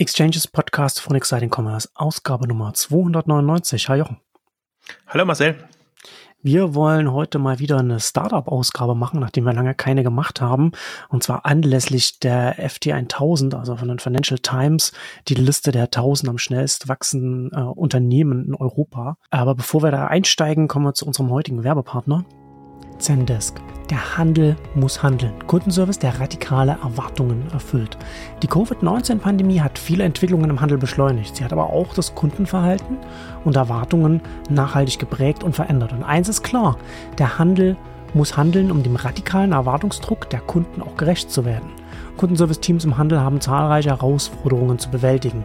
Exchanges Podcast von Exciting Commerce, Ausgabe Nummer 299. Hi Jochen. Hallo Marcel. Wir wollen heute mal wieder eine Startup-Ausgabe machen, nachdem wir lange keine gemacht haben. Und zwar anlässlich der FT 1000, also von den Financial Times, die Liste der 1000 am schnellst wachsenden äh, Unternehmen in Europa. Aber bevor wir da einsteigen, kommen wir zu unserem heutigen Werbepartner. Zendesk. Der Handel muss handeln. Kundenservice, der radikale Erwartungen erfüllt. Die Covid-19-Pandemie hat viele Entwicklungen im Handel beschleunigt. Sie hat aber auch das Kundenverhalten und Erwartungen nachhaltig geprägt und verändert. Und eins ist klar, der Handel muss handeln, um dem radikalen Erwartungsdruck der Kunden auch gerecht zu werden. Kundenservice-Teams im Handel haben zahlreiche Herausforderungen zu bewältigen.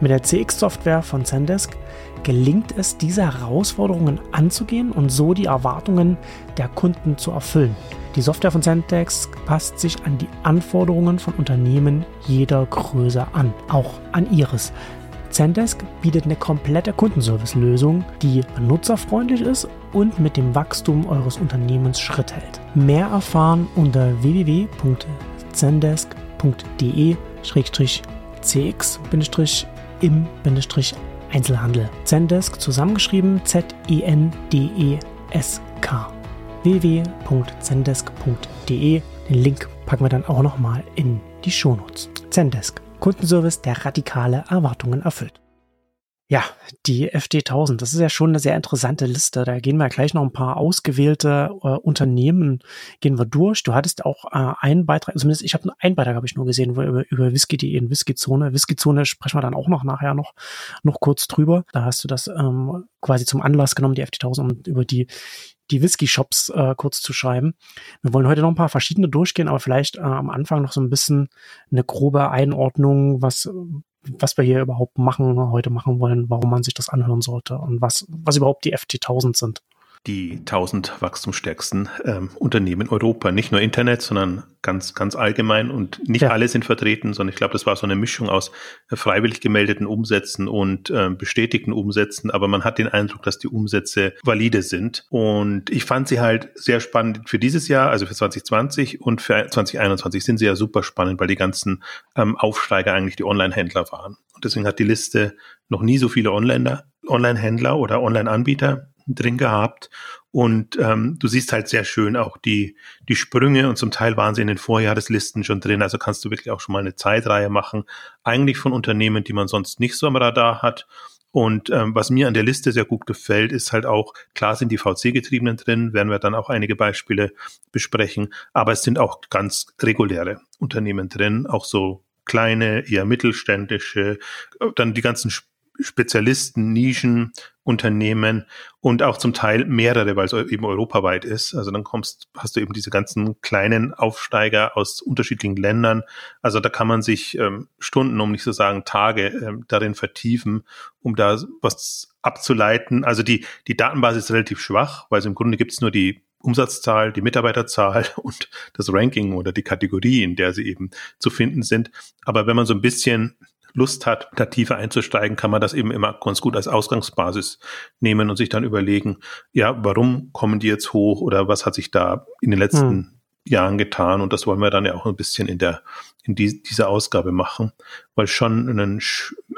Mit der CX-Software von Zendesk gelingt es, diese Herausforderungen anzugehen und so die Erwartungen der Kunden zu erfüllen. Die Software von Zendesk passt sich an die Anforderungen von Unternehmen jeder Größe an, auch an ihres. Zendesk bietet eine komplette Kundenservice-Lösung, die benutzerfreundlich ist und mit dem Wachstum eures Unternehmens Schritt hält. Mehr erfahren unter www.zendesk.de-cx-im-einzelhandel. Zendesk zusammengeschrieben Z-E-N-D-E-S-K www.zendesk.de. Den Link packen wir dann auch nochmal in die Shownotes. Zendesk, Kundenservice, der radikale Erwartungen erfüllt. Ja, die FD1000, das ist ja schon eine sehr interessante Liste. Da gehen wir gleich noch ein paar ausgewählte äh, Unternehmen gehen wir durch. Du hattest auch äh, einen Beitrag, zumindest ich habe einen Beitrag habe ich nur gesehen über, über Whisky.de in Whiskyzone. Whiskyzone sprechen wir dann auch noch nachher noch noch kurz drüber. Da hast du das ähm, quasi zum Anlass genommen, die FD1000, um über die die Whisky-Shops äh, kurz zu schreiben. Wir wollen heute noch ein paar verschiedene durchgehen, aber vielleicht äh, am Anfang noch so ein bisschen eine grobe Einordnung, was was wir hier überhaupt machen, heute machen wollen, warum man sich das anhören sollte und was, was überhaupt die FT1000 sind die 1000 wachstumsstärksten ähm, Unternehmen in Europa. Nicht nur Internet, sondern ganz, ganz allgemein. Und nicht ja. alle sind vertreten, sondern ich glaube, das war so eine Mischung aus äh, freiwillig gemeldeten Umsätzen und äh, bestätigten Umsätzen. Aber man hat den Eindruck, dass die Umsätze valide sind. Und ich fand sie halt sehr spannend für dieses Jahr, also für 2020 und für 2021 sind sie ja super spannend, weil die ganzen ähm, Aufsteiger eigentlich die Online-Händler waren. Und deswegen hat die Liste noch nie so viele Online-Händler oder Online-Anbieter drin gehabt. Und ähm, du siehst halt sehr schön auch die, die Sprünge und zum Teil waren sie in den Vorjahreslisten schon drin. Also kannst du wirklich auch schon mal eine Zeitreihe machen. Eigentlich von Unternehmen, die man sonst nicht so am Radar hat. Und ähm, was mir an der Liste sehr gut gefällt, ist halt auch, klar sind die VC-Getriebenen drin, werden wir dann auch einige Beispiele besprechen, aber es sind auch ganz reguläre Unternehmen drin, auch so kleine, eher mittelständische, dann die ganzen Spezialisten, Nischen, Unternehmen und auch zum Teil mehrere, weil es eben europaweit ist. Also dann kommst, hast du eben diese ganzen kleinen Aufsteiger aus unterschiedlichen Ländern. Also da kann man sich ähm, Stunden, um nicht zu sagen Tage, ähm, darin vertiefen, um da was abzuleiten. Also die, die Datenbasis ist relativ schwach, weil es im Grunde gibt es nur die Umsatzzahl, die Mitarbeiterzahl und das Ranking oder die Kategorie, in der sie eben zu finden sind. Aber wenn man so ein bisschen Lust hat, da tiefer einzusteigen, kann man das eben immer ganz gut als Ausgangsbasis nehmen und sich dann überlegen, ja, warum kommen die jetzt hoch oder was hat sich da in den letzten hm. Jahren getan? Und das wollen wir dann ja auch ein bisschen in der, in die, dieser Ausgabe machen, weil schon ein,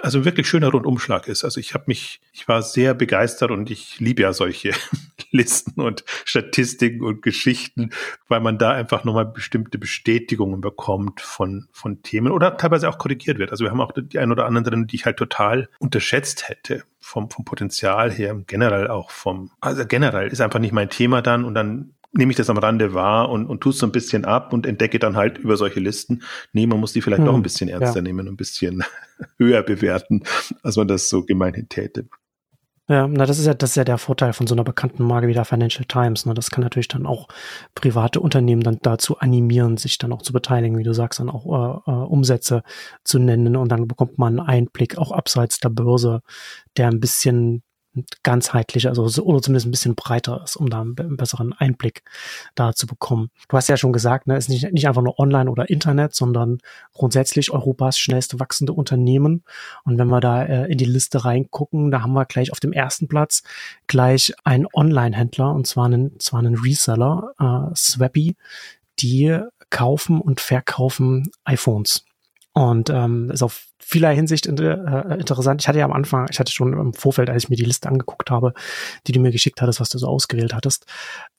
also wirklich schöner Rundumschlag ist. Also ich habe mich, ich war sehr begeistert und ich liebe ja solche Listen und Statistiken und Geschichten, weil man da einfach nochmal bestimmte Bestätigungen bekommt von, von Themen oder teilweise auch korrigiert wird. Also wir haben auch die ein oder anderen drin, die ich halt total unterschätzt hätte vom, vom Potenzial her, generell auch vom, also generell ist einfach nicht mein Thema dann und dann nehme ich das am Rande wahr und, und tue es so ein bisschen ab und entdecke dann halt über solche Listen, nee, man muss die vielleicht hm, noch ein bisschen ernster ja. nehmen und ein bisschen höher bewerten, als man das so gemeinhin täte. Ja, na, das ist ja, das ist ja der Vorteil von so einer bekannten Marke wie der Financial Times. Ne? Das kann natürlich dann auch private Unternehmen dann dazu animieren, sich dann auch zu beteiligen, wie du sagst, dann auch äh, äh, Umsätze zu nennen und dann bekommt man einen Einblick auch abseits der Börse, der ein bisschen ganzheitlicher, also oder zumindest ein bisschen breiter ist, um da einen besseren Einblick da zu bekommen. Du hast ja schon gesagt, ne, ist nicht, nicht einfach nur Online oder Internet, sondern grundsätzlich Europas schnellste wachsende Unternehmen. Und wenn wir da äh, in die Liste reingucken, da haben wir gleich auf dem ersten Platz gleich einen Online-Händler und zwar einen, zwar einen Reseller, äh, Swappy, die kaufen und verkaufen iPhones. Und ähm, ist auf vieler Hinsicht äh, interessant. Ich hatte ja am Anfang, ich hatte schon im Vorfeld, als ich mir die Liste angeguckt habe, die du mir geschickt hattest, was du so ausgewählt hattest,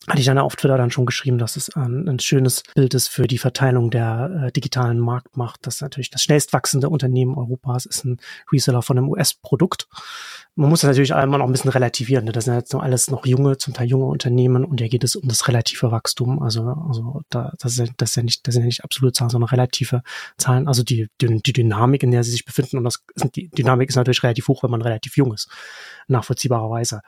hatte ich dann auf Twitter dann schon geschrieben, dass es ein, ein schönes Bild ist für die Verteilung der äh, digitalen Marktmacht. Das natürlich das schnellst wachsende Unternehmen Europas ist ein Reseller von einem US-Produkt man muss das natürlich immer noch ein bisschen relativieren. Ne? Das sind jetzt noch alles noch junge, zum Teil junge Unternehmen und hier geht es um das relative Wachstum. Also, also da, das, ist, das, ist ja nicht, das sind ja nicht absolute Zahlen, sondern relative Zahlen. Also die, die, die Dynamik, in der sie sich befinden. Und das die Dynamik ist natürlich relativ hoch, wenn man relativ jung ist, nachvollziehbarerweise.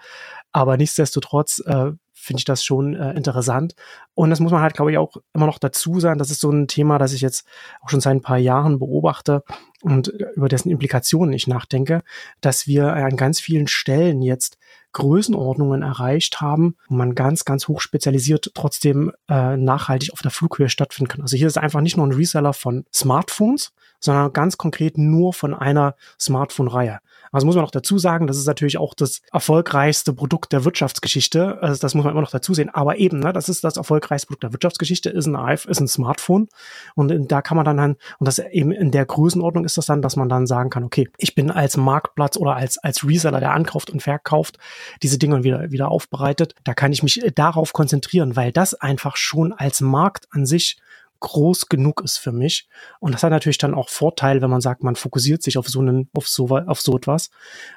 Aber nichtsdestotrotz äh, finde ich das schon äh, interessant. Und das muss man halt, glaube ich, auch immer noch dazu sagen. Das ist so ein Thema, das ich jetzt auch schon seit ein paar Jahren beobachte und über dessen Implikationen ich nachdenke, dass wir an ganz vielen Stellen jetzt Größenordnungen erreicht haben, wo man ganz, ganz hoch spezialisiert trotzdem äh, nachhaltig auf der Flughöhe stattfinden kann. Also hier ist einfach nicht nur ein Reseller von Smartphones, sondern ganz konkret nur von einer Smartphone-Reihe. Also muss man noch dazu sagen, das ist natürlich auch das erfolgreichste Produkt der Wirtschaftsgeschichte. Also das muss man immer noch dazu sehen. Aber eben, ne, das ist das erfolgreichste Produkt der Wirtschaftsgeschichte, ist ein ist ein Smartphone. Und da kann man dann, und das eben in der Größenordnung ist das dann, dass man dann sagen kann, okay, ich bin als Marktplatz oder als, als Reseller, der ankauft und verkauft, diese Dinge wieder, wieder aufbereitet. Da kann ich mich darauf konzentrieren, weil das einfach schon als Markt an sich groß genug ist für mich. Und das hat natürlich dann auch Vorteil, wenn man sagt, man fokussiert sich auf so einen, auf so, auf so etwas,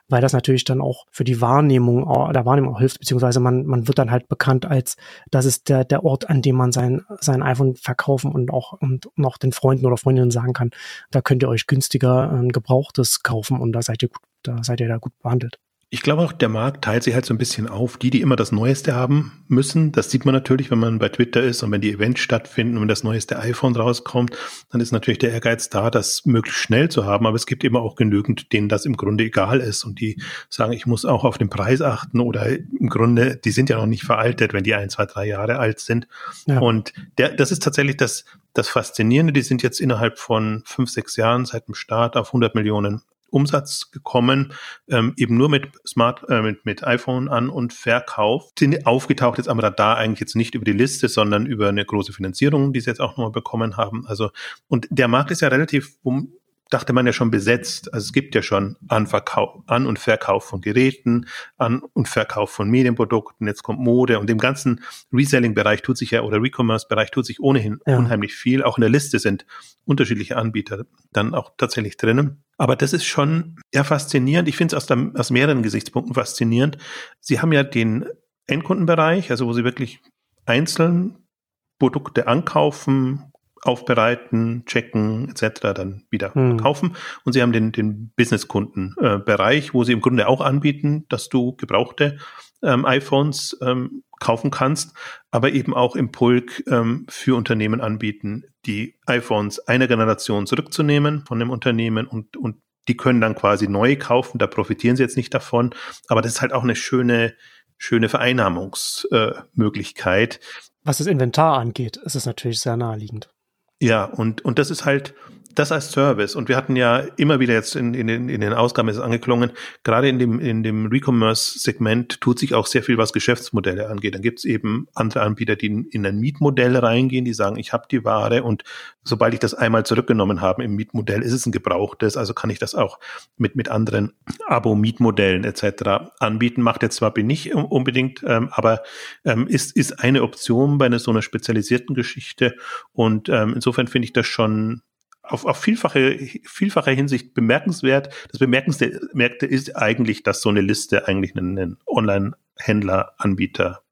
weil das natürlich dann auch für die Wahrnehmung, der Wahrnehmung auch hilft, beziehungsweise man, man wird dann halt bekannt als, das ist der, der Ort, an dem man sein, sein iPhone verkaufen und auch, und noch den Freunden oder Freundinnen sagen kann, da könnt ihr euch günstiger ein gebrauchtes kaufen und da seid ihr gut, da seid ihr da gut behandelt. Ich glaube auch, der Markt teilt sich halt so ein bisschen auf. Die, die immer das Neueste haben müssen, das sieht man natürlich, wenn man bei Twitter ist und wenn die Events stattfinden und wenn das neueste iPhone rauskommt, dann ist natürlich der Ehrgeiz da, das möglichst schnell zu haben. Aber es gibt immer auch genügend, denen das im Grunde egal ist und die sagen, ich muss auch auf den Preis achten oder im Grunde, die sind ja noch nicht veraltet, wenn die ein, zwei, drei Jahre alt sind. Ja. Und der, das ist tatsächlich das, das Faszinierende. Die sind jetzt innerhalb von fünf, sechs Jahren seit dem Start auf 100 Millionen Umsatz gekommen, ähm, eben nur mit Smart, äh, mit, mit iPhone an und Verkauf. Sind aufgetaucht jetzt am Radar eigentlich jetzt nicht über die Liste, sondern über eine große Finanzierung, die sie jetzt auch nochmal bekommen haben. Also, und der Markt ist ja relativ um, dachte man ja schon besetzt. Also es gibt ja schon Anverkauf, An- und Verkauf von Geräten, An- und Verkauf von Medienprodukten, jetzt kommt Mode und im ganzen Reselling-Bereich tut sich ja oder Recommerce-Bereich tut sich ohnehin ja. unheimlich viel. Auch in der Liste sind unterschiedliche Anbieter dann auch tatsächlich drinnen. Aber das ist schon ja faszinierend. Ich finde es aus, aus mehreren Gesichtspunkten faszinierend. Sie haben ja den Endkundenbereich, also wo Sie wirklich einzeln Produkte ankaufen, aufbereiten, checken etc. dann wieder hm. kaufen. Und sie haben den, den Business-Kunden-Bereich, äh, wo sie im Grunde auch anbieten, dass du gebrauchte ähm, iPhones ähm, kaufen kannst, aber eben auch im Pulk ähm, für Unternehmen anbieten, die iPhones einer Generation zurückzunehmen von dem Unternehmen und, und die können dann quasi neu kaufen, da profitieren sie jetzt nicht davon, aber das ist halt auch eine schöne, schöne Vereinnahmungsmöglichkeit. Äh, Was das Inventar angeht, ist es natürlich sehr naheliegend. Ja, und, und das ist halt, das als Service. Und wir hatten ja immer wieder jetzt in, in, den, in den Ausgaben ist es angeklungen, gerade in dem, in dem Recommerce-Segment tut sich auch sehr viel, was Geschäftsmodelle angeht. Dann gibt es eben andere Anbieter, die in, in ein Mietmodell reingehen, die sagen, ich habe die Ware und sobald ich das einmal zurückgenommen habe im Mietmodell, ist es ein gebrauchtes, also kann ich das auch mit, mit anderen Abo-Mietmodellen etc. anbieten. Macht jetzt zwar nicht unbedingt, ähm, aber ähm, ist, ist eine Option bei einer so einer spezialisierten Geschichte. Und ähm, insofern finde ich das schon auf, auf vielfache, vielfache Hinsicht bemerkenswert. Das Bemerkenswerte ist eigentlich, dass so eine Liste eigentlich einen, einen Online-Händler-Anbieter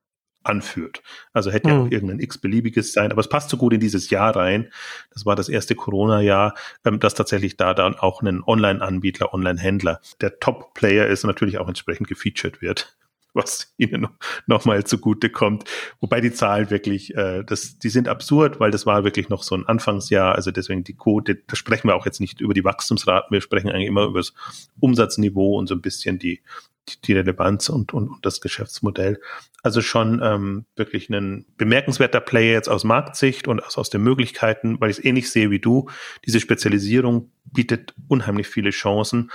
anführt. Also hätte ja auch hm. irgendein x-beliebiges sein, aber es passt so gut in dieses Jahr rein. Das war das erste Corona-Jahr, ähm, dass tatsächlich da dann auch ein Online-Anbieter, Online-Händler der Top-Player ist und natürlich auch entsprechend gefeatured wird was ihnen nochmal zugute kommt. Wobei die Zahlen wirklich, äh, das, die sind absurd, weil das war wirklich noch so ein Anfangsjahr. Also deswegen die Quote, da sprechen wir auch jetzt nicht über die Wachstumsraten, wir sprechen eigentlich immer über das Umsatzniveau und so ein bisschen die, die Relevanz und, und, und das Geschäftsmodell. Also schon ähm, wirklich ein bemerkenswerter Player jetzt aus Marktsicht und aus, aus den Möglichkeiten, weil ich es ähnlich sehe wie du. Diese Spezialisierung bietet unheimlich viele Chancen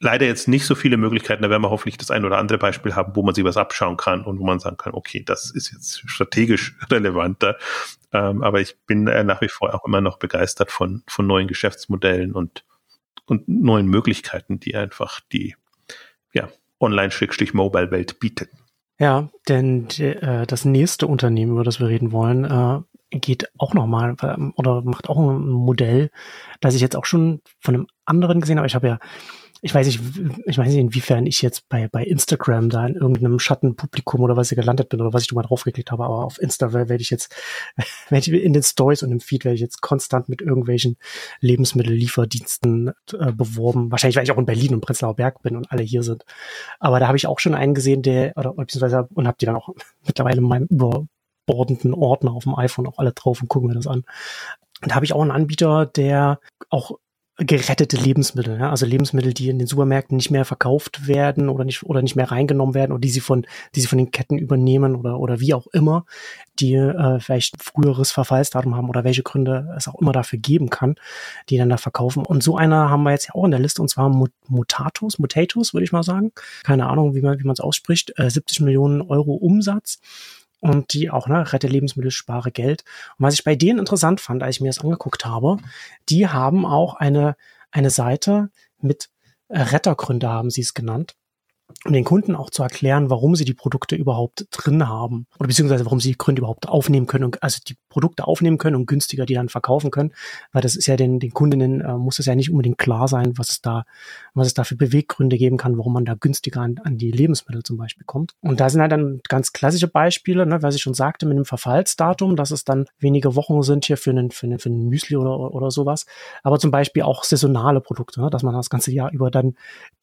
leider jetzt nicht so viele Möglichkeiten. Da werden wir hoffentlich das ein oder andere Beispiel haben, wo man sich was abschauen kann und wo man sagen kann, okay, das ist jetzt strategisch relevanter. Ähm, aber ich bin äh, nach wie vor auch immer noch begeistert von, von neuen Geschäftsmodellen und und neuen Möglichkeiten, die einfach die ja, Online-Mobile-Welt bietet. Ja, denn äh, das nächste Unternehmen, über das wir reden wollen, äh, geht auch nochmal äh, oder macht auch ein Modell, das ich jetzt auch schon von einem anderen gesehen habe. Ich habe ja ich weiß nicht, ich weiß nicht, inwiefern ich jetzt bei, bei Instagram da in irgendeinem Schattenpublikum oder was ich gelandet bin oder was ich da mal draufgeklickt habe, aber auf Insta werde ich jetzt, werde ich in den Stories und im Feed werde ich jetzt konstant mit irgendwelchen Lebensmittellieferdiensten äh, beworben. Wahrscheinlich, weil ich auch in Berlin und Prenzlauer Berg bin und alle hier sind. Aber da habe ich auch schon einen gesehen, der, oder beziehungsweise, und habe die dann auch mittlerweile in meinem überbordenden Ordner auf dem iPhone auch alle drauf und gucken mir das an. Und da habe ich auch einen Anbieter, der auch gerettete Lebensmittel, ja? also Lebensmittel, die in den Supermärkten nicht mehr verkauft werden oder nicht oder nicht mehr reingenommen werden oder die sie von die sie von den Ketten übernehmen oder oder wie auch immer, die äh, vielleicht früheres Verfallsdatum haben oder welche Gründe es auch immer dafür geben kann, die dann da verkaufen. Und so einer haben wir jetzt ja auch in der Liste und zwar Mutatus, Mutatus würde ich mal sagen, keine Ahnung, wie man wie man es ausspricht, äh, 70 Millionen Euro Umsatz und die auch, ne, rette Lebensmittel, spare Geld. Und was ich bei denen interessant fand, als ich mir das angeguckt habe, die haben auch eine, eine Seite mit Rettergründe, haben sie es genannt um den Kunden auch zu erklären, warum sie die Produkte überhaupt drin haben oder beziehungsweise warum sie die Gründe überhaupt aufnehmen können und also die Produkte aufnehmen können und günstiger die dann verkaufen können, weil das ist ja den, den Kundinnen äh, muss es ja nicht unbedingt klar sein, was es da, was es da für Beweggründe geben kann, warum man da günstiger an, an die Lebensmittel zum Beispiel kommt. Und da sind halt dann ganz klassische Beispiele, ne, was ich schon sagte, mit dem Verfallsdatum, dass es dann wenige Wochen sind hier für einen, für einen, für einen Müsli oder, oder sowas, aber zum Beispiel auch saisonale Produkte, ne, dass man das ganze Jahr über dann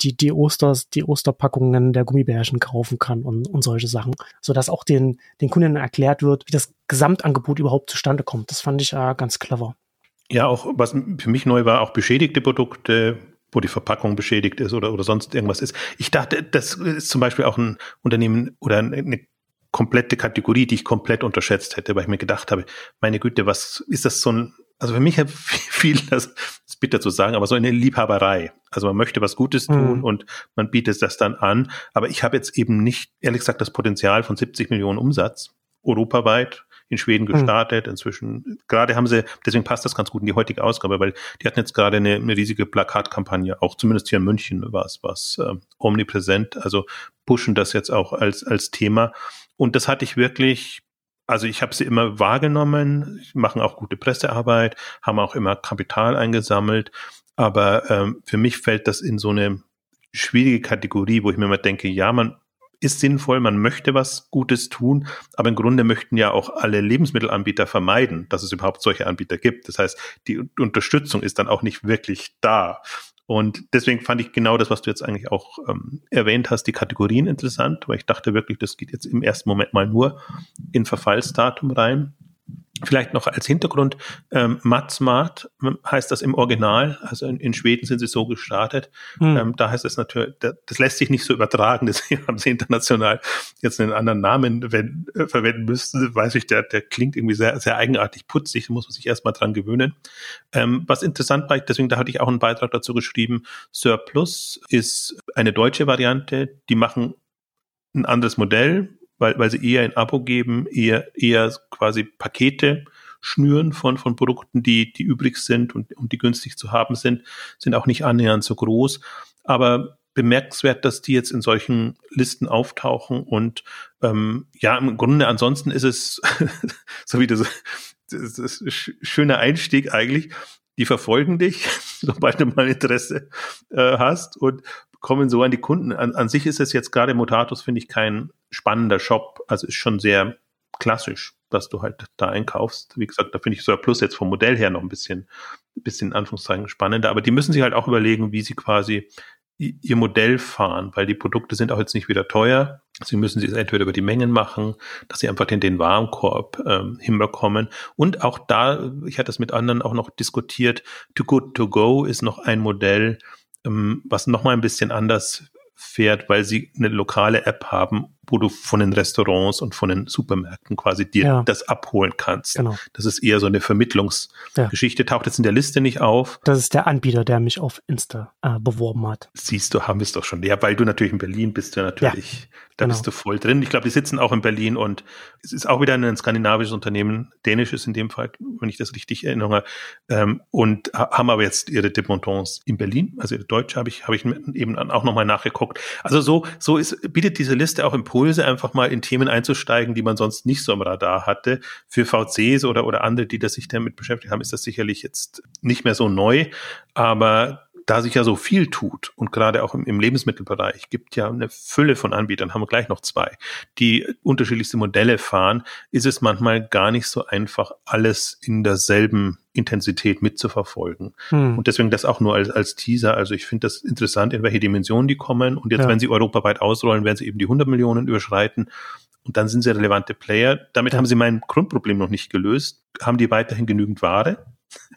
die, die Osters, die Osterpackung Verpackungen der Gummibärchen kaufen kann und, und solche Sachen, sodass auch den, den Kundinnen erklärt wird, wie das Gesamtangebot überhaupt zustande kommt. Das fand ich äh, ganz clever. Ja, auch was für mich neu war, auch beschädigte Produkte, wo die Verpackung beschädigt ist oder, oder sonst irgendwas ist. Ich dachte, das ist zum Beispiel auch ein Unternehmen oder eine komplette Kategorie, die ich komplett unterschätzt hätte, weil ich mir gedacht habe, meine Güte, was ist das so ein, also für mich hat viel, das ist bitter zu sagen, aber so eine Liebhaberei. Also man möchte was Gutes tun mhm. und man bietet das dann an. Aber ich habe jetzt eben nicht, ehrlich gesagt, das Potenzial von 70 Millionen Umsatz europaweit in Schweden hm. gestartet. Mhm. Inzwischen, gerade haben sie, deswegen passt das ganz gut in die heutige Ausgabe, weil die hatten jetzt gerade eine, eine riesige Plakatkampagne, auch zumindest hier in München war es was äh, omnipräsent, also pushen das jetzt auch als, als Thema. Und das hatte ich wirklich also ich habe sie immer wahrgenommen, machen auch gute Pressearbeit, haben auch immer Kapital eingesammelt, aber ähm, für mich fällt das in so eine schwierige Kategorie, wo ich mir immer denke, ja, man ist sinnvoll, man möchte was Gutes tun, aber im Grunde möchten ja auch alle Lebensmittelanbieter vermeiden, dass es überhaupt solche Anbieter gibt. Das heißt, die Unterstützung ist dann auch nicht wirklich da. Und deswegen fand ich genau das, was du jetzt eigentlich auch ähm, erwähnt hast, die Kategorien interessant, weil ich dachte wirklich, das geht jetzt im ersten Moment mal nur in Verfallsdatum rein. Vielleicht noch als Hintergrund, ähm, Matsmart heißt das im Original, also in, in Schweden sind sie so gestartet. Mhm. Ähm, da heißt es natürlich, das lässt sich nicht so übertragen, deswegen haben sie international jetzt einen anderen Namen wenn, äh, verwenden müssen. Weiß ich, der, der klingt irgendwie sehr, sehr eigenartig putzig, da muss man sich erstmal dran gewöhnen. Ähm, was interessant war, deswegen da hatte ich auch einen Beitrag dazu geschrieben, Surplus ist eine deutsche Variante, die machen ein anderes Modell, weil, weil sie eher ein Abo geben, eher, eher quasi Pakete schnüren von, von Produkten, die, die übrig sind und, und die günstig zu haben sind, sind auch nicht annähernd so groß. Aber bemerkenswert, dass die jetzt in solchen Listen auftauchen und ähm, ja, im Grunde ansonsten ist es so wie das, das, das schöne Einstieg eigentlich. Die verfolgen dich, sobald du mal Interesse äh, hast und kommen so an die Kunden. An, an sich ist es jetzt gerade Mutatus, finde ich, kein spannender Shop. Also ist schon sehr klassisch, dass du halt da einkaufst. Wie gesagt, da finde ich sogar Plus jetzt vom Modell her noch ein bisschen, bisschen in Anführungszeichen spannender. Aber die müssen sich halt auch überlegen, wie sie quasi ihr Modell fahren, weil die Produkte sind auch jetzt nicht wieder teuer. Sie müssen sie entweder über die Mengen machen, dass sie einfach in den Warenkorb ähm, hinbekommen. Und auch da, ich hatte das mit anderen auch noch diskutiert, Too Good To Go ist noch ein Modell, ähm, was nochmal ein bisschen anders fährt, weil sie eine lokale App haben, wo du von den Restaurants und von den Supermärkten quasi dir ja. das abholen kannst. Genau. Das ist eher so eine Vermittlungsgeschichte, ja. taucht jetzt in der Liste nicht auf. Das ist der Anbieter, der mich auf Insta äh, beworben hat. Siehst du, haben wir es doch schon. Ja, weil du natürlich in Berlin bist, du natürlich, ja, da genau. bist du voll drin. Ich glaube, die sitzen auch in Berlin und es ist auch wieder ein skandinavisches Unternehmen, dänisches in dem Fall, wenn ich das richtig erinnere, ähm, und haben aber jetzt ihre Demontants in Berlin, also ihre Deutsche habe ich, habe ich eben auch nochmal nachgeguckt. Also so, so ist, bietet diese Liste auch Impulse, einfach mal in Themen einzusteigen, die man sonst nicht so am Radar hatte. Für VCs oder, oder andere, die das sich damit beschäftigt haben, ist das sicherlich jetzt nicht mehr so neu. Aber da sich ja so viel tut und gerade auch im, im, Lebensmittelbereich gibt ja eine Fülle von Anbietern, haben wir gleich noch zwei, die unterschiedlichste Modelle fahren, ist es manchmal gar nicht so einfach, alles in derselben Intensität mitzuverfolgen. Hm. Und deswegen das auch nur als, als Teaser. Also ich finde das interessant, in welche Dimensionen die kommen. Und jetzt, ja. wenn sie europaweit ausrollen, werden sie eben die 100 Millionen überschreiten. Und dann sind sie relevante Player. Damit ja. haben sie mein Grundproblem noch nicht gelöst. Haben die weiterhin genügend Ware?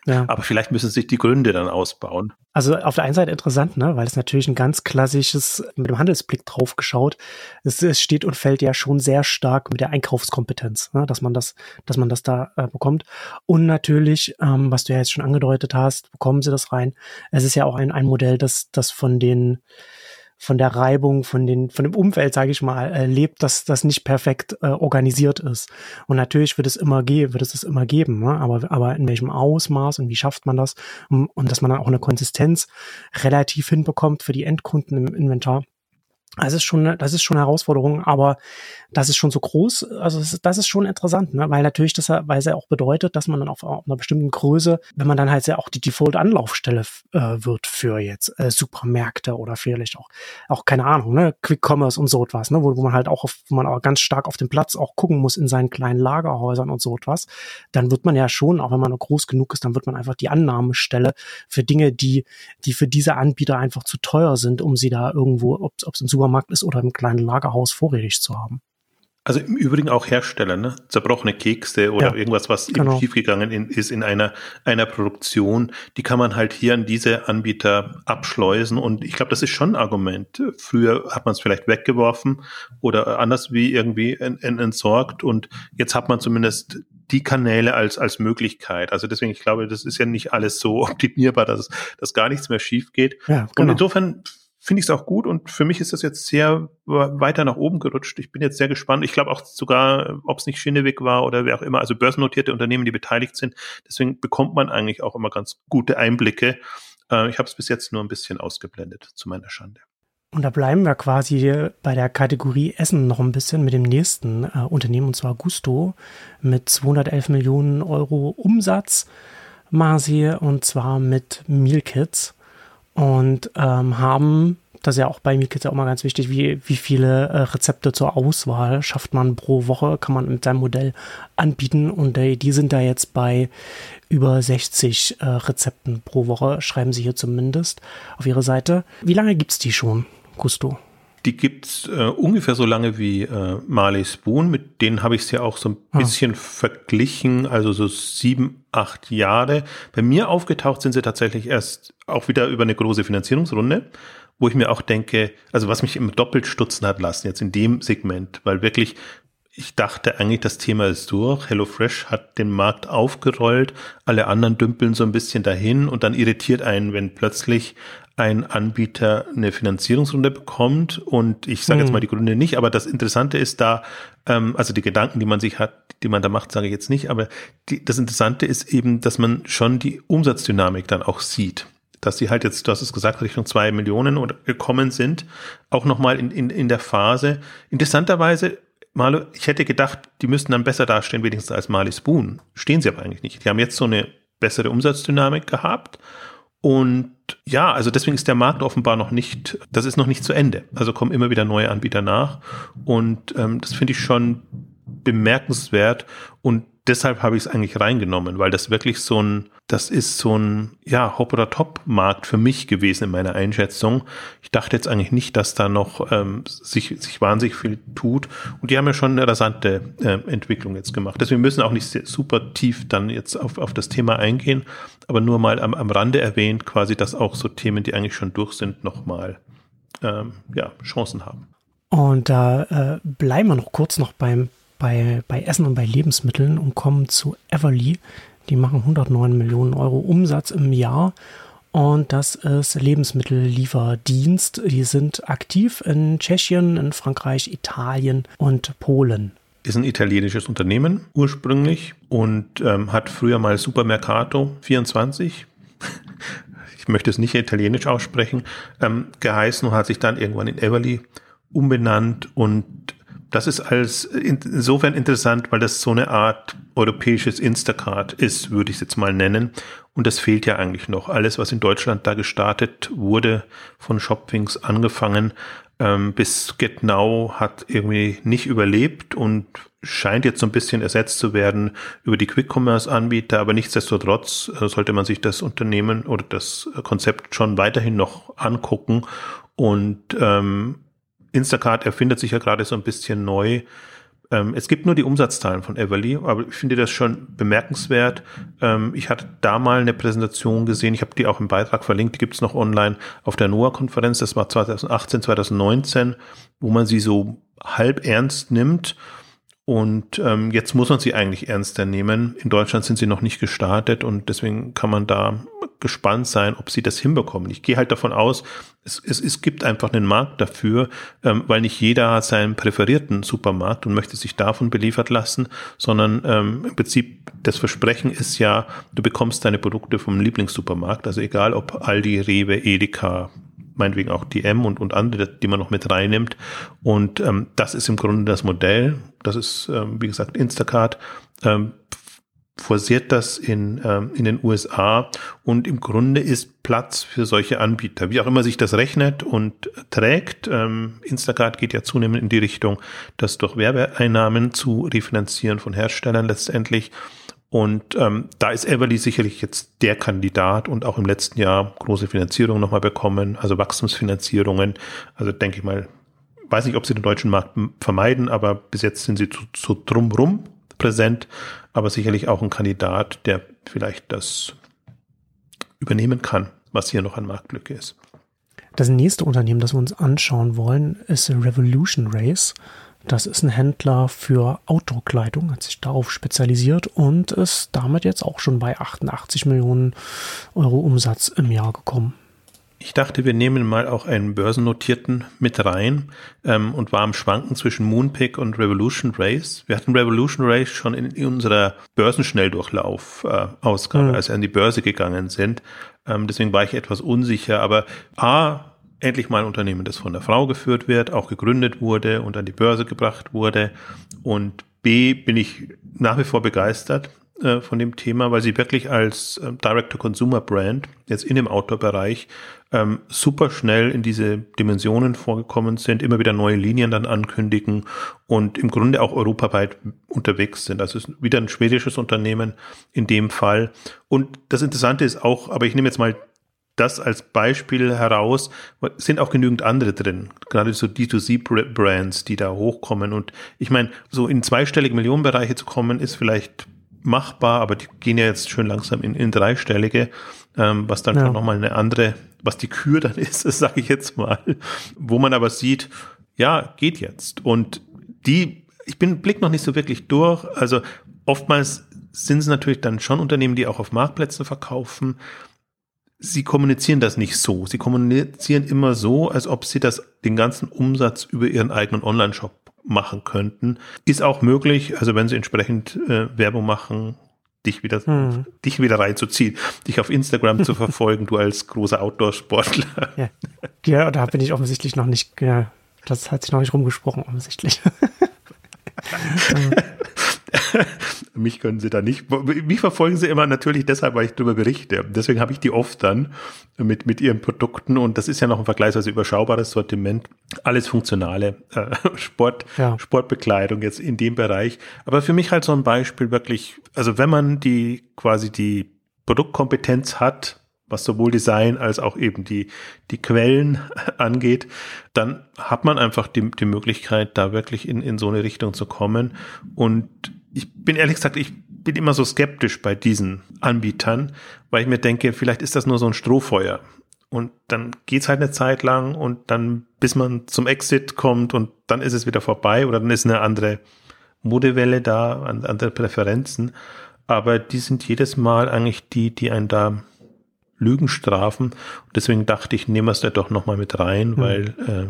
Ja. Aber vielleicht müssen sich die Gründe dann ausbauen. Also auf der einen Seite interessant, ne, weil es natürlich ein ganz klassisches, mit dem Handelsblick drauf geschaut, es, es steht und fällt ja schon sehr stark mit der Einkaufskompetenz, ne, dass man das, dass man das da äh, bekommt. Und natürlich, ähm, was du ja jetzt schon angedeutet hast, bekommen sie das rein. Es ist ja auch ein, ein Modell, das, das von den von der Reibung, von, den, von dem Umfeld, sage ich mal, äh, lebt, dass das nicht perfekt äh, organisiert ist. Und natürlich wird es immer geben, wird es es immer geben, ne? aber, aber in welchem Ausmaß und wie schafft man das? Und, und dass man dann auch eine Konsistenz relativ hinbekommt für die Endkunden im Inventar. Das ist schon, das ist schon eine Herausforderung, aber das ist schon so groß, also das ist, das ist schon interessant, ne? weil natürlich das, weil es ja auch bedeutet, dass man dann auf, auf einer bestimmten Größe, wenn man dann halt ja auch die Default-Anlaufstelle äh, wird für jetzt äh, Supermärkte oder vielleicht auch, auch keine Ahnung, ne, Quick Commerce und so etwas, ne, wo, wo man halt auch, auf, wo man auch ganz stark auf dem Platz auch gucken muss in seinen kleinen Lagerhäusern und so etwas, dann wird man ja schon, auch wenn man groß genug ist, dann wird man einfach die Annahmestelle für Dinge, die, die für diese Anbieter einfach zu teuer sind, um sie da irgendwo, ob es im Supermarkt ist oder im kleinen Lagerhaus vorrätig zu haben. Also im Übrigen auch Hersteller, ne? zerbrochene Kekse oder ja, irgendwas, was genau. eben schiefgegangen in, ist in einer, einer Produktion, die kann man halt hier an diese Anbieter abschleusen und ich glaube, das ist schon ein Argument. Früher hat man es vielleicht weggeworfen oder anders wie irgendwie entsorgt und jetzt hat man zumindest die Kanäle als, als Möglichkeit. Also deswegen, ich glaube, das ist ja nicht alles so optimierbar, dass, dass gar nichts mehr schief geht. Ja, genau. Und insofern finde ich es auch gut und für mich ist das jetzt sehr weiter nach oben gerutscht. Ich bin jetzt sehr gespannt. Ich glaube auch sogar, ob es nicht Schinneweg war oder wer auch immer, also börsennotierte Unternehmen, die beteiligt sind. Deswegen bekommt man eigentlich auch immer ganz gute Einblicke. Äh, ich habe es bis jetzt nur ein bisschen ausgeblendet, zu meiner Schande. Und da bleiben wir quasi bei der Kategorie Essen noch ein bisschen mit dem nächsten äh, Unternehmen, und zwar Gusto, mit 211 Millionen Euro Umsatz, Masi, und zwar mit Meal Kits und ähm, haben, das ist ja auch bei Mealkits ja auch mal ganz wichtig, wie, wie viele äh, Rezepte zur Auswahl schafft man pro Woche, kann man mit seinem Modell anbieten und äh, die sind da jetzt bei über 60 äh, Rezepten pro Woche, schreiben sie hier zumindest auf ihre Seite. Wie lange gibt es die schon, Gusto? Die gibt's äh, ungefähr so lange wie äh, Marley Spoon. Mit denen habe ich es ja auch so ein ah. bisschen verglichen, also so sieben, acht Jahre. Bei mir aufgetaucht sind sie tatsächlich erst auch wieder über eine große Finanzierungsrunde, wo ich mir auch denke, also was mich im doppelt stutzen hat lassen, jetzt in dem Segment, weil wirklich ich dachte eigentlich, das Thema ist durch. HelloFresh hat den Markt aufgerollt, alle anderen dümpeln so ein bisschen dahin und dann irritiert einen, wenn plötzlich ein Anbieter eine Finanzierungsrunde bekommt und ich sage jetzt hm. mal die Gründe nicht, aber das Interessante ist da, ähm, also die Gedanken, die man sich hat, die man da macht, sage ich jetzt nicht, aber die, das Interessante ist eben, dass man schon die Umsatzdynamik dann auch sieht dass sie halt jetzt, du hast es gesagt, Richtung zwei Millionen oder gekommen sind, auch nochmal in, in, in der Phase. Interessanterweise, Marlo, ich hätte gedacht, die müssten dann besser dastehen, wenigstens als Marley Spoon. Stehen sie aber eigentlich nicht. Die haben jetzt so eine bessere Umsatzdynamik gehabt und ja, also deswegen ist der Markt offenbar noch nicht, das ist noch nicht zu Ende. Also kommen immer wieder neue Anbieter nach. Und ähm, das finde ich schon bemerkenswert. Und deshalb habe ich es eigentlich reingenommen, weil das wirklich so ein, das ist so ein, ja, Hop- oder Top-Markt für mich gewesen in meiner Einschätzung. Ich dachte jetzt eigentlich nicht, dass da noch ähm, sich, sich wahnsinnig viel tut. Und die haben ja schon eine rasante äh, Entwicklung jetzt gemacht. Deswegen müssen auch nicht super tief dann jetzt auf, auf das Thema eingehen, aber nur mal am, am Rande erwähnt, quasi, dass auch so Themen, die eigentlich schon durch sind, nochmal ähm, ja, Chancen haben. Und da äh, bleiben wir noch kurz noch beim, bei, bei Essen und bei Lebensmitteln und kommen zu Everly. Die machen 109 Millionen Euro Umsatz im Jahr. Und das ist Lebensmittellieferdienst. Die sind aktiv in Tschechien, in Frankreich, Italien und Polen ist ein italienisches Unternehmen ursprünglich und ähm, hat früher mal Supermercato 24 ich möchte es nicht italienisch aussprechen, ähm, geheißen und hat sich dann irgendwann in Everly umbenannt und das ist als insofern interessant, weil das so eine Art europäisches Instacart ist, würde ich es jetzt mal nennen. Und das fehlt ja eigentlich noch. Alles, was in Deutschland da gestartet wurde, von Shopwings angefangen, ähm, bis GetNow hat irgendwie nicht überlebt und scheint jetzt so ein bisschen ersetzt zu werden über die Quick-Commerce-Anbieter, aber nichtsdestotrotz äh, sollte man sich das Unternehmen oder das Konzept schon weiterhin noch angucken. Und ähm, Instacart erfindet sich ja gerade so ein bisschen neu. Ähm, es gibt nur die Umsatzzahlen von Everly, aber ich finde das schon bemerkenswert. Ähm, ich hatte da mal eine Präsentation gesehen, ich habe die auch im Beitrag verlinkt, die gibt es noch online auf der NOAA-Konferenz, das war 2018, 2019, wo man sie so halb ernst nimmt und ähm, jetzt muss man sie eigentlich ernster nehmen. In Deutschland sind sie noch nicht gestartet und deswegen kann man da gespannt sein, ob sie das hinbekommen. Ich gehe halt davon aus, es, es, es gibt einfach einen Markt dafür, ähm, weil nicht jeder hat seinen präferierten Supermarkt und möchte sich davon beliefert lassen, sondern ähm, im Prinzip das Versprechen ist ja, du bekommst deine Produkte vom Lieblingssupermarkt, also egal ob Aldi, Rewe, Edeka, meinetwegen auch DM und, und andere, die man noch mit reinnimmt. Und ähm, das ist im Grunde das Modell. Das ist, ähm, wie gesagt, Instacart. Ähm, forciert das in, ähm, in den USA und im Grunde ist Platz für solche Anbieter, wie auch immer sich das rechnet und trägt. Ähm, Instacart geht ja zunehmend in die Richtung, das durch Werbeeinnahmen zu refinanzieren von Herstellern letztendlich. Und ähm, da ist Everly sicherlich jetzt der Kandidat und auch im letzten Jahr große Finanzierung nochmal bekommen, also Wachstumsfinanzierungen. Also denke ich mal, weiß nicht, ob sie den deutschen Markt vermeiden, aber bis jetzt sind sie zu, zu drumrum präsent, aber sicherlich auch ein Kandidat, der vielleicht das übernehmen kann, was hier noch an Marktlücke ist. Das nächste Unternehmen, das wir uns anschauen wollen, ist Revolution Race. Das ist ein Händler für Outdoor-Kleidung, hat sich darauf spezialisiert und ist damit jetzt auch schon bei 88 Millionen Euro Umsatz im Jahr gekommen. Ich dachte, wir nehmen mal auch einen Börsennotierten mit rein ähm, und war am Schwanken zwischen Moonpick und Revolution Race. Wir hatten Revolution Race schon in, in unserer Börsenschnelldurchlauf-Ausgabe, äh, mhm. als wir an die Börse gegangen sind. Ähm, deswegen war ich etwas unsicher. Aber A, endlich mal ein Unternehmen, das von der Frau geführt wird, auch gegründet wurde und an die Börse gebracht wurde. Und B bin ich nach wie vor begeistert äh, von dem Thema, weil sie wirklich als äh, Direct-to-Consumer-Brand jetzt in dem Outdoor-Bereich ähm, super schnell in diese Dimensionen vorgekommen sind, immer wieder neue Linien dann ankündigen und im Grunde auch europaweit unterwegs sind. Also es ist wieder ein schwedisches Unternehmen in dem Fall. Und das Interessante ist auch, aber ich nehme jetzt mal das als Beispiel heraus, sind auch genügend andere drin, gerade so D2C-Brands, die da hochkommen. Und ich meine, so in zweistellige Millionenbereiche zu kommen, ist vielleicht machbar, aber die gehen ja jetzt schön langsam in, in dreistellige, ähm, was dann ja. schon nochmal eine andere, was die Kür dann ist, sage ich jetzt mal, wo man aber sieht, ja, geht jetzt. Und die, ich bin blick noch nicht so wirklich durch. Also oftmals sind es natürlich dann schon Unternehmen, die auch auf Marktplätzen verkaufen sie kommunizieren das nicht so. Sie kommunizieren immer so, als ob sie das, den ganzen Umsatz über ihren eigenen Online-Shop machen könnten. Ist auch möglich, also wenn sie entsprechend äh, Werbung machen, dich wieder, hm. dich wieder reinzuziehen, dich auf Instagram zu verfolgen, du als großer Outdoor-Sportler. Ja. ja, da bin ich offensichtlich noch nicht, ja, das hat sich noch nicht rumgesprochen, offensichtlich. mich können sie da nicht. Mich verfolgen sie immer natürlich deshalb, weil ich darüber berichte. Deswegen habe ich die oft dann mit, mit ihren Produkten und das ist ja noch ein vergleichsweise überschaubares Sortiment. Alles funktionale äh, Sport, ja. Sportbekleidung jetzt in dem Bereich. Aber für mich halt so ein Beispiel wirklich, also wenn man die quasi die Produktkompetenz hat, was sowohl Design als auch eben die, die Quellen angeht, dann hat man einfach die, die Möglichkeit, da wirklich in, in so eine Richtung zu kommen. Und ich bin ehrlich gesagt, ich bin immer so skeptisch bei diesen Anbietern, weil ich mir denke, vielleicht ist das nur so ein Strohfeuer. und dann geht's halt eine Zeit lang und dann bis man zum Exit kommt und dann ist es wieder vorbei oder dann ist eine andere Modewelle da, andere Präferenzen. Aber die sind jedes Mal eigentlich die, die einen da Lügen strafen. Und deswegen dachte ich, nehmen wir es da doch nochmal mit rein, mhm. weil, äh,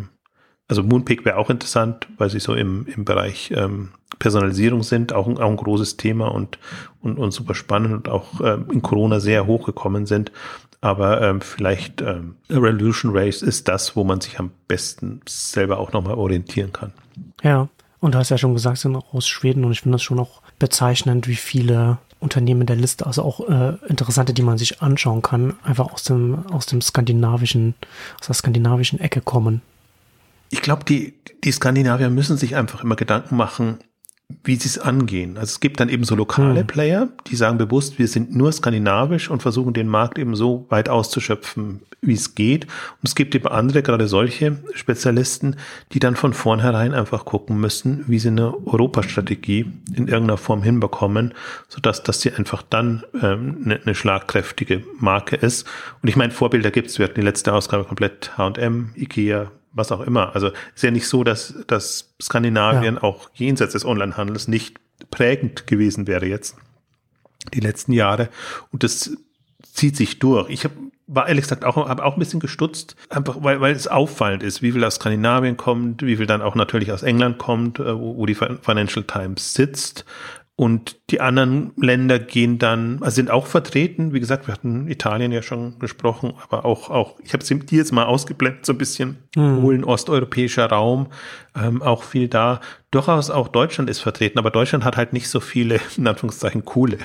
also Moonpick wäre auch interessant, weil sie so im, im Bereich ähm, Personalisierung sind, auch, auch ein großes Thema und, und, und super spannend und auch ähm, in Corona sehr hochgekommen sind. Aber ähm, vielleicht ähm, Revolution Race ist das, wo man sich am besten selber auch nochmal orientieren kann. Ja, und du hast ja schon gesagt, sind auch aus Schweden und ich finde das schon auch bezeichnend, wie viele Unternehmen der Liste, also auch äh, interessante, die man sich anschauen kann, einfach aus dem, aus dem skandinavischen, aus der skandinavischen Ecke kommen. Ich glaube, die, die Skandinavier müssen sich einfach immer Gedanken machen, wie sie es angehen. Also es gibt dann eben so lokale hm. Player, die sagen bewusst, wir sind nur skandinavisch und versuchen den Markt eben so weit auszuschöpfen, wie es geht. Und es gibt eben andere, gerade solche Spezialisten, die dann von vornherein einfach gucken müssen, wie sie eine Europastrategie in irgendeiner Form hinbekommen, sodass dass sie einfach dann ähm, eine, eine schlagkräftige Marke ist. Und ich meine, Vorbilder gibt es. Wir hatten die letzte Ausgabe komplett H&M, Ikea, was auch immer. Also ist ja nicht so, dass, dass Skandinavien ja. auch jenseits des Onlinehandels nicht prägend gewesen wäre jetzt die letzten Jahre. Und das zieht sich durch. Ich hab, war ehrlich gesagt auch, hab auch ein bisschen gestutzt, einfach weil, weil es auffallend ist, wie viel aus Skandinavien kommt, wie viel dann auch natürlich aus England kommt, äh, wo, wo die Financial Times sitzt. Und die anderen Länder gehen dann, also sind auch vertreten. Wie gesagt, wir hatten Italien ja schon gesprochen, aber auch, auch ich habe es dir jetzt mal ausgeblendet, so ein bisschen mhm. Polen, osteuropäischer Raum, ähm, auch viel da. Durchaus auch Deutschland ist vertreten, aber Deutschland hat halt nicht so viele, in Anführungszeichen, coole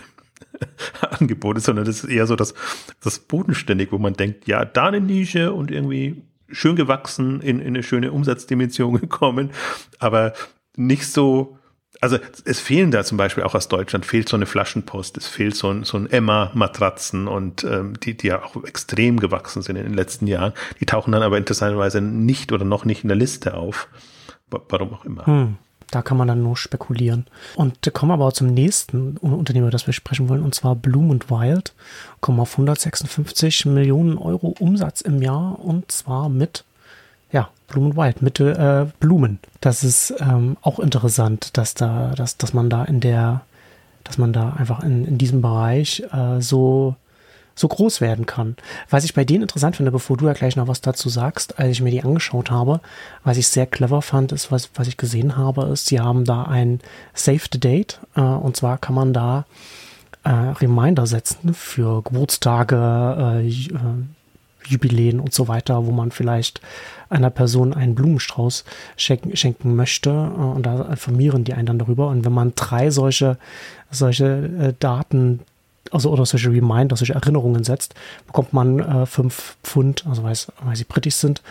Angebote, sondern das ist eher so das, das Bodenständig, wo man denkt, ja, da eine Nische und irgendwie schön gewachsen, in, in eine schöne Umsatzdimension gekommen, aber nicht so, also es fehlen da zum Beispiel auch aus Deutschland, fehlt so eine Flaschenpost, es fehlt so ein, so ein Emma-Matratzen und ähm, die, die ja auch extrem gewachsen sind in den letzten Jahren. Die tauchen dann aber interessanterweise nicht oder noch nicht in der Liste auf. Warum auch immer. Hm, da kann man dann nur spekulieren. Und kommen aber auch zum nächsten Unternehmen, das wir sprechen wollen, und zwar Bloom Wild. Kommen auf 156 Millionen Euro Umsatz im Jahr und zwar mit ja, Blumenwald, Mitte äh, Blumen. Das ist ähm, auch interessant, dass da, dass, dass man da in der, dass man da einfach in, in diesem Bereich äh, so so groß werden kann. Was ich bei denen interessant finde, bevor du ja gleich noch was dazu sagst, als ich mir die angeschaut habe, was ich sehr clever fand, ist, was, was ich gesehen habe, ist, sie haben da ein Save the Date, äh, und zwar kann man da äh, Reminder setzen für Geburtstage, äh, äh Jubiläen und so weiter, wo man vielleicht einer Person einen Blumenstrauß schenken, schenken möchte. Äh, und da informieren die einen dann darüber. Und wenn man drei solche, solche äh, Daten also oder solche Reminder, solche Erinnerungen setzt, bekommt man äh, fünf Pfund, also weil, sie britisch sind,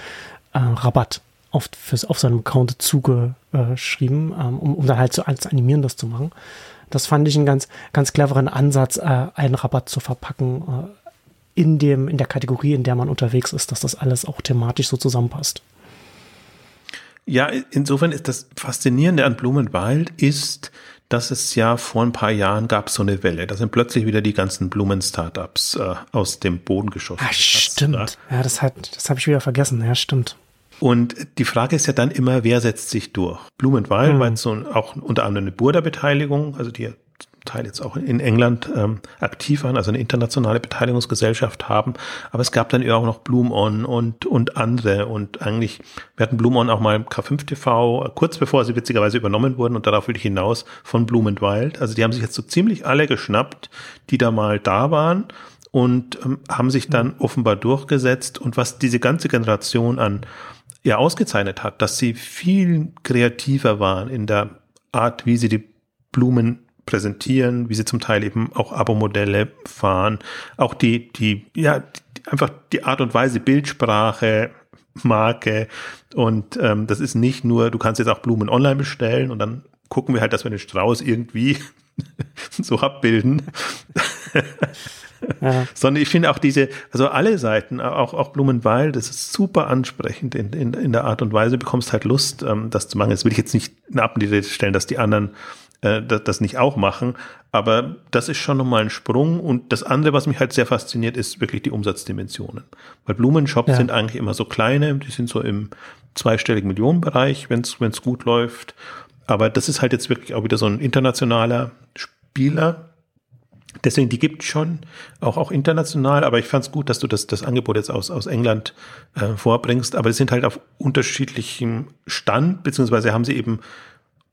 äh, Rabatt auf, fürs, auf seinem Account zugeschrieben, ähm, um, um dann halt so als animieren, das zu machen. Das fand ich einen ganz, ganz cleveren Ansatz, äh, einen Rabatt zu verpacken, äh, in dem, in der Kategorie, in der man unterwegs ist, dass das alles auch thematisch so zusammenpasst. Ja, insofern ist das Faszinierende an Blumenwald ist, dass es ja vor ein paar Jahren gab so eine Welle. Da sind plötzlich wieder die ganzen Blumen-Startups äh, aus dem Boden geschossen. Ah, stimmt. Ja, das hat, das habe ich wieder vergessen. Ja, stimmt. Und die Frage ist ja dann immer, wer setzt sich durch? Blumenwald hm. war so auch unter anderem eine Burda-Beteiligung, also die Teil jetzt auch in England ähm, aktiv waren, also eine internationale Beteiligungsgesellschaft haben. Aber es gab dann ja auch noch Bloom On und, und andere. Und eigentlich, wir hatten Bloom On auch mal K5 TV, kurz bevor sie witzigerweise übernommen wurden und darauf will ich hinaus von Bloom Wild. Also die haben sich jetzt so ziemlich alle geschnappt, die da mal da waren und ähm, haben sich dann offenbar durchgesetzt. Und was diese ganze Generation an ja ausgezeichnet hat, dass sie viel kreativer waren in der Art, wie sie die Blumen präsentieren, wie sie zum Teil eben auch Abo-Modelle fahren, auch die, die, ja, die, einfach die Art und Weise, Bildsprache, Marke und ähm, das ist nicht nur, du kannst jetzt auch Blumen online bestellen und dann gucken wir halt, dass wir den Strauß irgendwie so abbilden. ja. Sondern ich finde auch diese, also alle Seiten, auch, auch Blumenweil, das ist super ansprechend in, in, in der Art und Weise, du bekommst halt Lust, ähm, das zu machen. Jetzt will ich jetzt nicht eine Ablese stellen, dass die anderen äh, das, das nicht auch machen. Aber das ist schon nochmal ein Sprung. Und das andere, was mich halt sehr fasziniert, ist wirklich die Umsatzdimensionen. Weil Blumenshops ja. sind eigentlich immer so kleine, die sind so im zweistelligen Millionenbereich, wenn es gut läuft. Aber das ist halt jetzt wirklich auch wieder so ein internationaler Spieler. Deswegen, die gibt schon, auch, auch international, aber ich fand es gut, dass du das, das Angebot jetzt aus, aus England äh, vorbringst. Aber die sind halt auf unterschiedlichem Stand, beziehungsweise haben sie eben,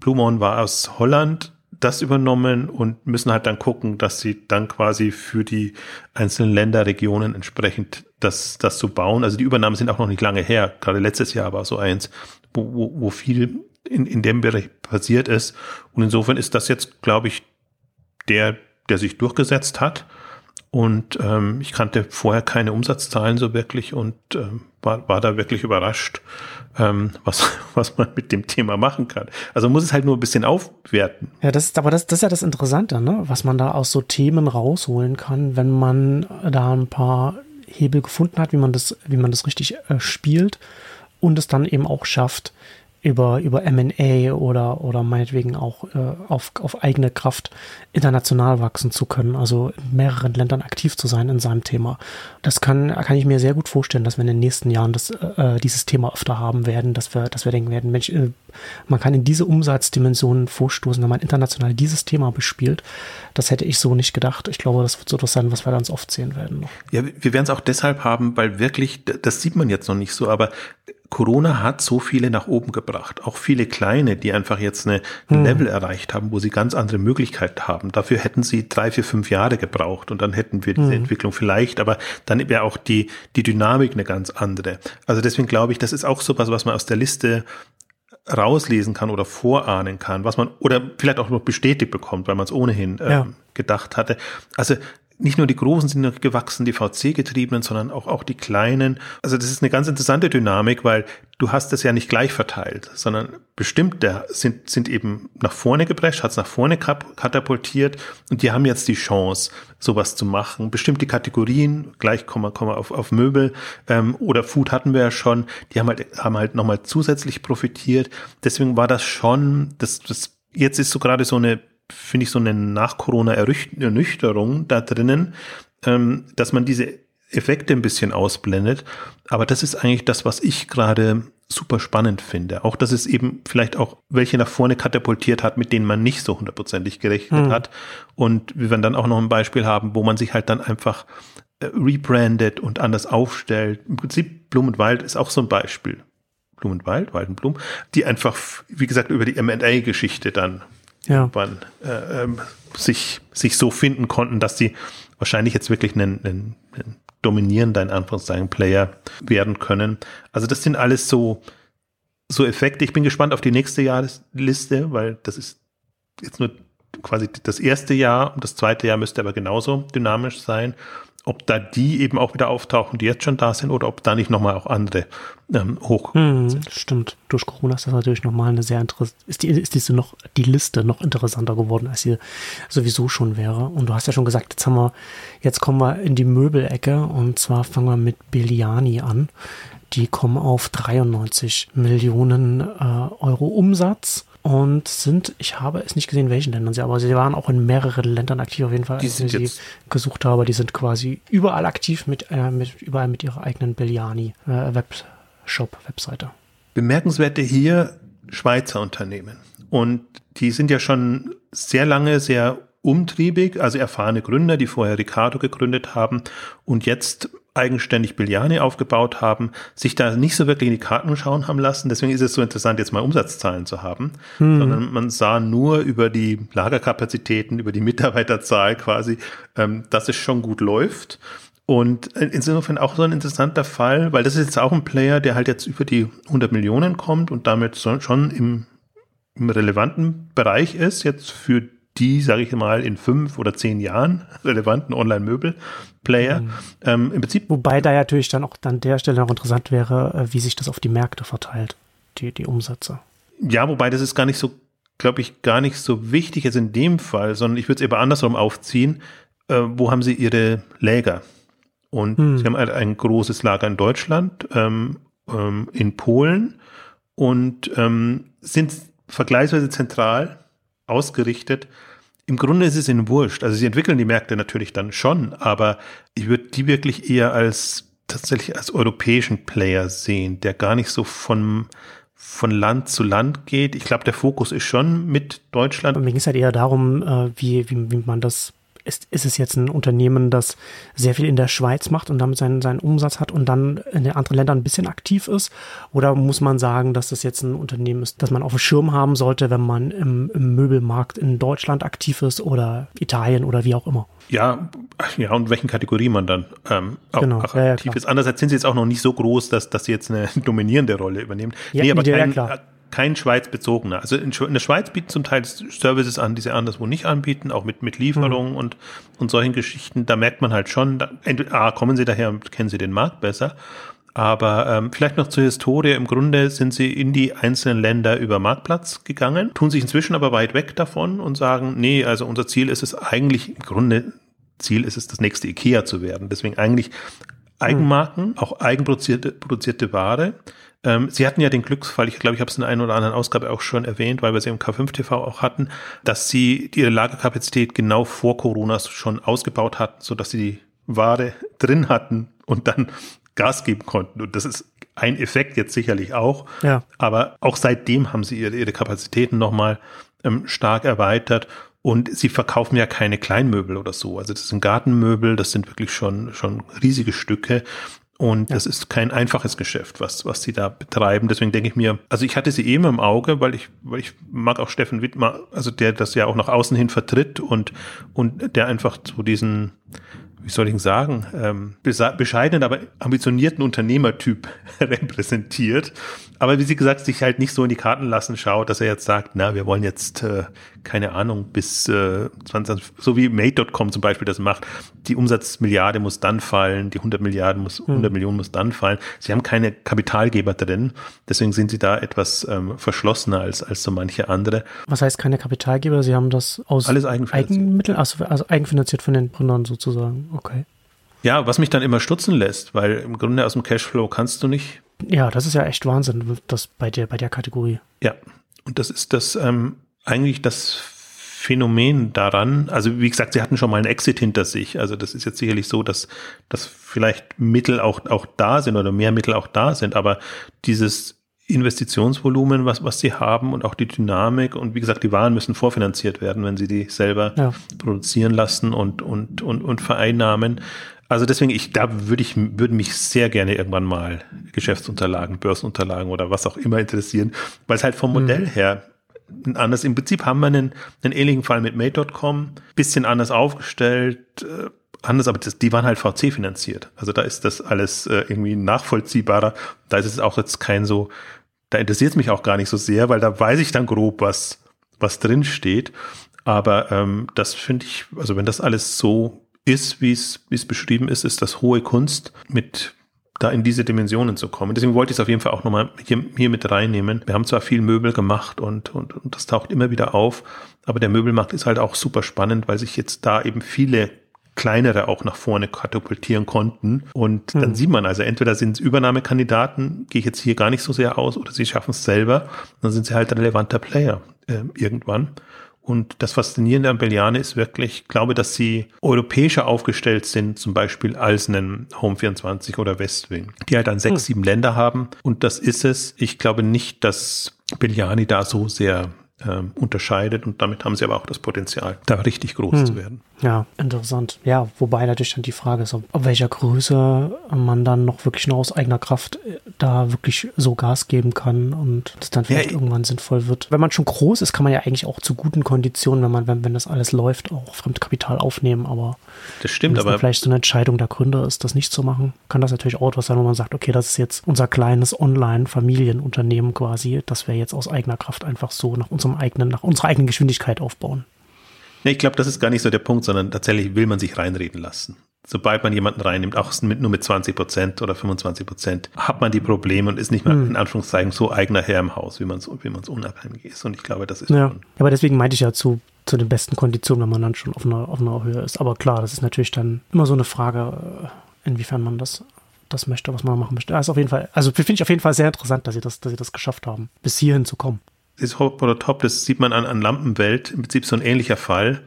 Blumon war aus Holland das übernommen und müssen halt dann gucken, dass sie dann quasi für die einzelnen Länder, Regionen entsprechend das, das zu bauen. Also die Übernahmen sind auch noch nicht lange her. Gerade letztes Jahr war so eins, wo, wo, wo viel in, in dem Bereich passiert ist. Und insofern ist das jetzt, glaube ich, der, der sich durchgesetzt hat. Und ähm, ich kannte vorher keine Umsatzzahlen so wirklich und ähm, war, war da wirklich überrascht, ähm, was, was man mit dem Thema machen kann. Also muss es halt nur ein bisschen aufwerten. Ja, das ist, aber das, das ist ja das Interessante, ne? was man da aus so Themen rausholen kann, wenn man da ein paar Hebel gefunden hat, wie man das, wie man das richtig äh, spielt und es dann eben auch schafft, über, über M&A oder, oder meinetwegen auch äh, auf, auf eigene Kraft international wachsen zu können, also in mehreren Ländern aktiv zu sein in seinem Thema. Das kann, kann ich mir sehr gut vorstellen, dass wir in den nächsten Jahren das, äh, dieses Thema öfter haben werden, dass wir, dass wir denken werden, Mensch, äh, man kann in diese Umsatzdimensionen vorstoßen, wenn man international dieses Thema bespielt. Das hätte ich so nicht gedacht. Ich glaube, das wird so etwas sein, was wir ganz oft sehen werden. Ja, wir werden es auch deshalb haben, weil wirklich, das sieht man jetzt noch nicht so, aber Corona hat so viele nach oben gebracht. Auch viele kleine, die einfach jetzt eine, ein hm. Level erreicht haben, wo sie ganz andere Möglichkeiten haben. Dafür hätten sie drei, vier, fünf Jahre gebraucht und dann hätten wir diese hm. Entwicklung vielleicht, aber dann wäre auch die, die Dynamik eine ganz andere. Also deswegen glaube ich, das ist auch sowas, was man aus der Liste rauslesen kann oder vorahnen kann, was man oder vielleicht auch noch bestätigt bekommt, weil man es ohnehin ähm, ja. gedacht hatte. Also nicht nur die Großen sind gewachsen, die VC-getriebenen, sondern auch, auch die Kleinen. Also das ist eine ganz interessante Dynamik, weil du hast das ja nicht gleich verteilt, sondern bestimmte sind, sind eben nach vorne geprescht, hat es nach vorne katapultiert und die haben jetzt die Chance, sowas zu machen. Bestimmte Kategorien, gleich kommen wir, kommen wir auf, auf Möbel ähm, oder Food hatten wir ja schon, die haben halt, haben halt nochmal zusätzlich profitiert. Deswegen war das schon, das, das jetzt ist so gerade so eine finde ich, so eine Nach-Corona-Ernüchterung da drinnen, ähm, dass man diese Effekte ein bisschen ausblendet. Aber das ist eigentlich das, was ich gerade super spannend finde. Auch, dass es eben vielleicht auch welche nach vorne katapultiert hat, mit denen man nicht so hundertprozentig gerechnet mhm. hat. Und wir werden dann auch noch ein Beispiel haben, wo man sich halt dann einfach äh, rebrandet und anders aufstellt. Im Prinzip Blumenwald ist auch so ein Beispiel. Blumenwald, Waldenblum, die einfach, wie gesagt, über die M&A-Geschichte dann ja. irgendwann äh, ähm, sich, sich so finden konnten, dass sie wahrscheinlich jetzt wirklich einen, einen, einen dominierender, in Anführungszeichen, Player werden können. Also das sind alles so, so Effekte. Ich bin gespannt auf die nächste Jahresliste, weil das ist jetzt nur quasi das erste Jahr und das zweite Jahr müsste aber genauso dynamisch sein ob da die eben auch wieder auftauchen, die jetzt schon da sind, oder ob da nicht nochmal auch andere ähm, hoch hm, sind. Stimmt. Durch Corona ist das natürlich nochmal eine sehr interessante, ist die, ist diese noch, die Liste noch interessanter geworden, als sie sowieso schon wäre. Und du hast ja schon gesagt, jetzt haben wir, jetzt kommen wir in die Möbelecke und zwar fangen wir mit Belliani an. Die kommen auf 93 Millionen äh, Euro Umsatz und sind, ich habe es nicht gesehen, welchen Ländern sie, aber sie waren auch in mehreren Ländern aktiv auf jeden Fall, als ich sie gesucht habe. Die sind quasi überall aktiv mit, äh, mit überall mit ihrer eigenen Belliani äh, Webshop, Webseite. Bemerkenswerte hier Schweizer Unternehmen. Und die sind ja schon sehr lange sehr umtriebig, also erfahrene Gründer, die vorher Ricardo gegründet haben und jetzt eigenständig Billiani aufgebaut haben, sich da nicht so wirklich in die Karten schauen haben lassen. Deswegen ist es so interessant, jetzt mal Umsatzzahlen zu haben, hm. sondern man sah nur über die Lagerkapazitäten, über die Mitarbeiterzahl quasi, ähm, dass es schon gut läuft. Und insofern auch so ein interessanter Fall, weil das ist jetzt auch ein Player, der halt jetzt über die 100 Millionen kommt und damit schon im, im relevanten Bereich ist, jetzt für die, sage ich mal, in fünf oder zehn Jahren relevanten Online-Möbel-Player. Mhm. Ähm, Im Prinzip. Wobei da natürlich dann auch an der Stelle noch interessant wäre, äh, wie sich das auf die Märkte verteilt, die, die Umsätze. Ja, wobei das ist gar nicht so, glaube ich, gar nicht so wichtig jetzt in dem Fall, sondern ich würde es eher andersrum aufziehen. Äh, wo haben Sie Ihre Läger? Und hm. Sie haben halt ein großes Lager in Deutschland, ähm, ähm, in Polen und ähm, sind vergleichsweise zentral ausgerichtet. Im Grunde ist es ihnen wurscht. Also sie entwickeln die Märkte natürlich dann schon, aber ich würde die wirklich eher als tatsächlich als europäischen Player sehen, der gar nicht so von von Land zu Land geht. Ich glaube, der Fokus ist schon mit Deutschland. Mir ging es halt eher darum, äh, wie, wie, wie man das ist, ist es jetzt ein Unternehmen, das sehr viel in der Schweiz macht und damit seinen, seinen Umsatz hat und dann in den anderen Ländern ein bisschen aktiv ist? Oder muss man sagen, dass das jetzt ein Unternehmen ist, das man auf dem Schirm haben sollte, wenn man im, im Möbelmarkt in Deutschland aktiv ist oder Italien oder wie auch immer? Ja, ja, und welchen Kategorie man dann ähm, auch, genau, auch ja, aktiv ja, ist. Andererseits sind sie jetzt auch noch nicht so groß, dass, dass sie jetzt eine dominierende Rolle übernehmen. Ja, nee, aber ja, kein Schweiz-bezogener. Also in, der Schweiz bieten zum Teil Services an, die sie anderswo nicht anbieten, auch mit, mit Lieferungen mhm. und, und solchen Geschichten. Da merkt man halt schon, da, ah, kommen sie daher und kennen sie den Markt besser. Aber ähm, vielleicht noch zur Historie. Im Grunde sind sie in die einzelnen Länder über Marktplatz gegangen, tun sich inzwischen aber weit weg davon und sagen, nee, also unser Ziel ist es eigentlich, im Grunde Ziel ist es, das nächste IKEA zu werden. Deswegen eigentlich Eigenmarken, mhm. auch eigenproduzierte produzierte Ware. Ähm, Sie hatten ja den Glücksfall, ich glaube, ich habe es in einer oder anderen Ausgabe auch schon erwähnt, weil wir sie im K5 TV auch hatten, dass Sie ihre Lagerkapazität genau vor Corona schon ausgebaut hatten, so dass Sie die Ware drin hatten und dann Gas geben konnten. Und das ist ein Effekt jetzt sicherlich auch. Ja. Aber auch seitdem haben Sie ihre, ihre Kapazitäten nochmal ähm, stark erweitert. Und sie verkaufen ja keine Kleinmöbel oder so. Also das sind Gartenmöbel, das sind wirklich schon, schon riesige Stücke. Und ja. das ist kein einfaches Geschäft, was, was sie da betreiben. Deswegen denke ich mir, also ich hatte sie eben im Auge, weil ich, weil ich mag auch Steffen Wittmer, also der das ja auch nach außen hin vertritt und, und der einfach so diesen, wie soll ich sagen, ähm, bescheidenen, aber ambitionierten Unternehmertyp repräsentiert. Aber wie Sie gesagt, sich halt nicht so in die Karten lassen schaut, dass er jetzt sagt, na, wir wollen jetzt, äh, keine Ahnung, bis äh, 20, so wie Mate.com zum Beispiel das macht, die Umsatzmilliarde muss dann fallen, die 100 Milliarden muss, 100 hm. Millionen muss dann fallen. Sie haben keine Kapitalgeber drin, deswegen sind Sie da etwas ähm, verschlossener als, als so manche andere. Was heißt keine Kapitalgeber? Sie haben das aus Alles eigenfinanziert. Eigenmitteln, also, also eigenfinanziert von den Gründern sozusagen. Okay. Ja, was mich dann immer stutzen lässt, weil im Grunde aus dem Cashflow kannst du nicht. Ja, das ist ja echt Wahnsinn, das bei der, bei der Kategorie. Ja, und das ist das ähm, eigentlich das Phänomen daran. Also wie gesagt, sie hatten schon mal einen Exit hinter sich. Also das ist jetzt sicherlich so, dass, dass vielleicht Mittel auch, auch da sind oder mehr Mittel auch da sind, aber dieses Investitionsvolumen, was, was sie haben und auch die Dynamik und wie gesagt, die Waren müssen vorfinanziert werden, wenn sie die selber ja. produzieren lassen und, und, und, und vereinnahmen. Also deswegen, ich da würde ich, würde mich sehr gerne irgendwann mal Geschäftsunterlagen, Börsenunterlagen oder was auch immer interessieren, weil es halt vom mhm. Modell her anders. Im Prinzip haben wir einen, einen ähnlichen Fall mit Mate.com, bisschen anders aufgestellt, äh, anders, aber das, die waren halt VC finanziert. Also da ist das alles äh, irgendwie nachvollziehbarer. Da ist es auch jetzt kein so, da interessiert es mich auch gar nicht so sehr, weil da weiß ich dann grob, was, was drin steht. Aber ähm, das finde ich, also wenn das alles so ist, wie es wie es beschrieben ist, ist das hohe Kunst mit da in diese Dimensionen zu kommen. Deswegen wollte ich es auf jeden Fall auch nochmal hier, hier mit reinnehmen. Wir haben zwar viel Möbel gemacht und, und, und das taucht immer wieder auf, aber der Möbelmarkt ist halt auch super spannend, weil sich jetzt da eben viele kleinere auch nach vorne katapultieren konnten. Und dann hm. sieht man also, entweder sind es Übernahmekandidaten, gehe ich jetzt hier gar nicht so sehr aus, oder sie schaffen es selber, dann sind sie halt relevanter Player äh, irgendwann. Und das Faszinierende an Belliane ist wirklich, ich glaube, dass sie europäischer aufgestellt sind, zum Beispiel als einen Home24 oder Westwing, die halt dann sechs, hm. sieben Länder haben. Und das ist es. Ich glaube nicht, dass Belliani da so sehr ähm, unterscheidet und damit haben sie aber auch das Potenzial, da richtig groß hm. zu werden. Ja, interessant. Ja, wobei natürlich dann die Frage ist, ob, welcher Größe man dann noch wirklich nur aus eigener Kraft äh, da wirklich so Gas geben kann und das dann vielleicht ja, irgendwann sinnvoll wird. Wenn man schon groß ist, kann man ja eigentlich auch zu guten Konditionen, wenn man, wenn, wenn das alles läuft, auch Fremdkapital aufnehmen, aber das stimmt, wenn aber vielleicht so eine Entscheidung der Gründer ist, das nicht zu machen, kann das natürlich auch etwas sein, wo man sagt, okay, das ist jetzt unser kleines Online-Familienunternehmen quasi, das wir jetzt aus eigener Kraft einfach so nach unserem eigenen, nach unserer eigenen Geschwindigkeit aufbauen. Nee, ich glaube, das ist gar nicht so der Punkt, sondern tatsächlich will man sich reinreden lassen. Sobald man jemanden reinnimmt, auch mit, nur mit 20 Prozent oder 25 Prozent, hat man die Probleme und ist nicht mehr hm. in Anführungszeichen so eigener Herr im Haus, wie man es wie man's unabhängig ist. Und ich glaube, das ist ja. Aber deswegen meinte ich ja zu, zu den besten Konditionen, wenn man dann schon auf einer, auf einer Höhe ist. Aber klar, das ist natürlich dann immer so eine Frage, äh, inwiefern man das das möchte, was man machen möchte. Das ist auf jeden Fall, also finde ich auf jeden Fall sehr interessant, dass sie das, dass sie das geschafft haben, bis hierhin zu kommen. Das Hop oder Top, das sieht man an, an Lampenwelt, im Prinzip so ein ähnlicher Fall,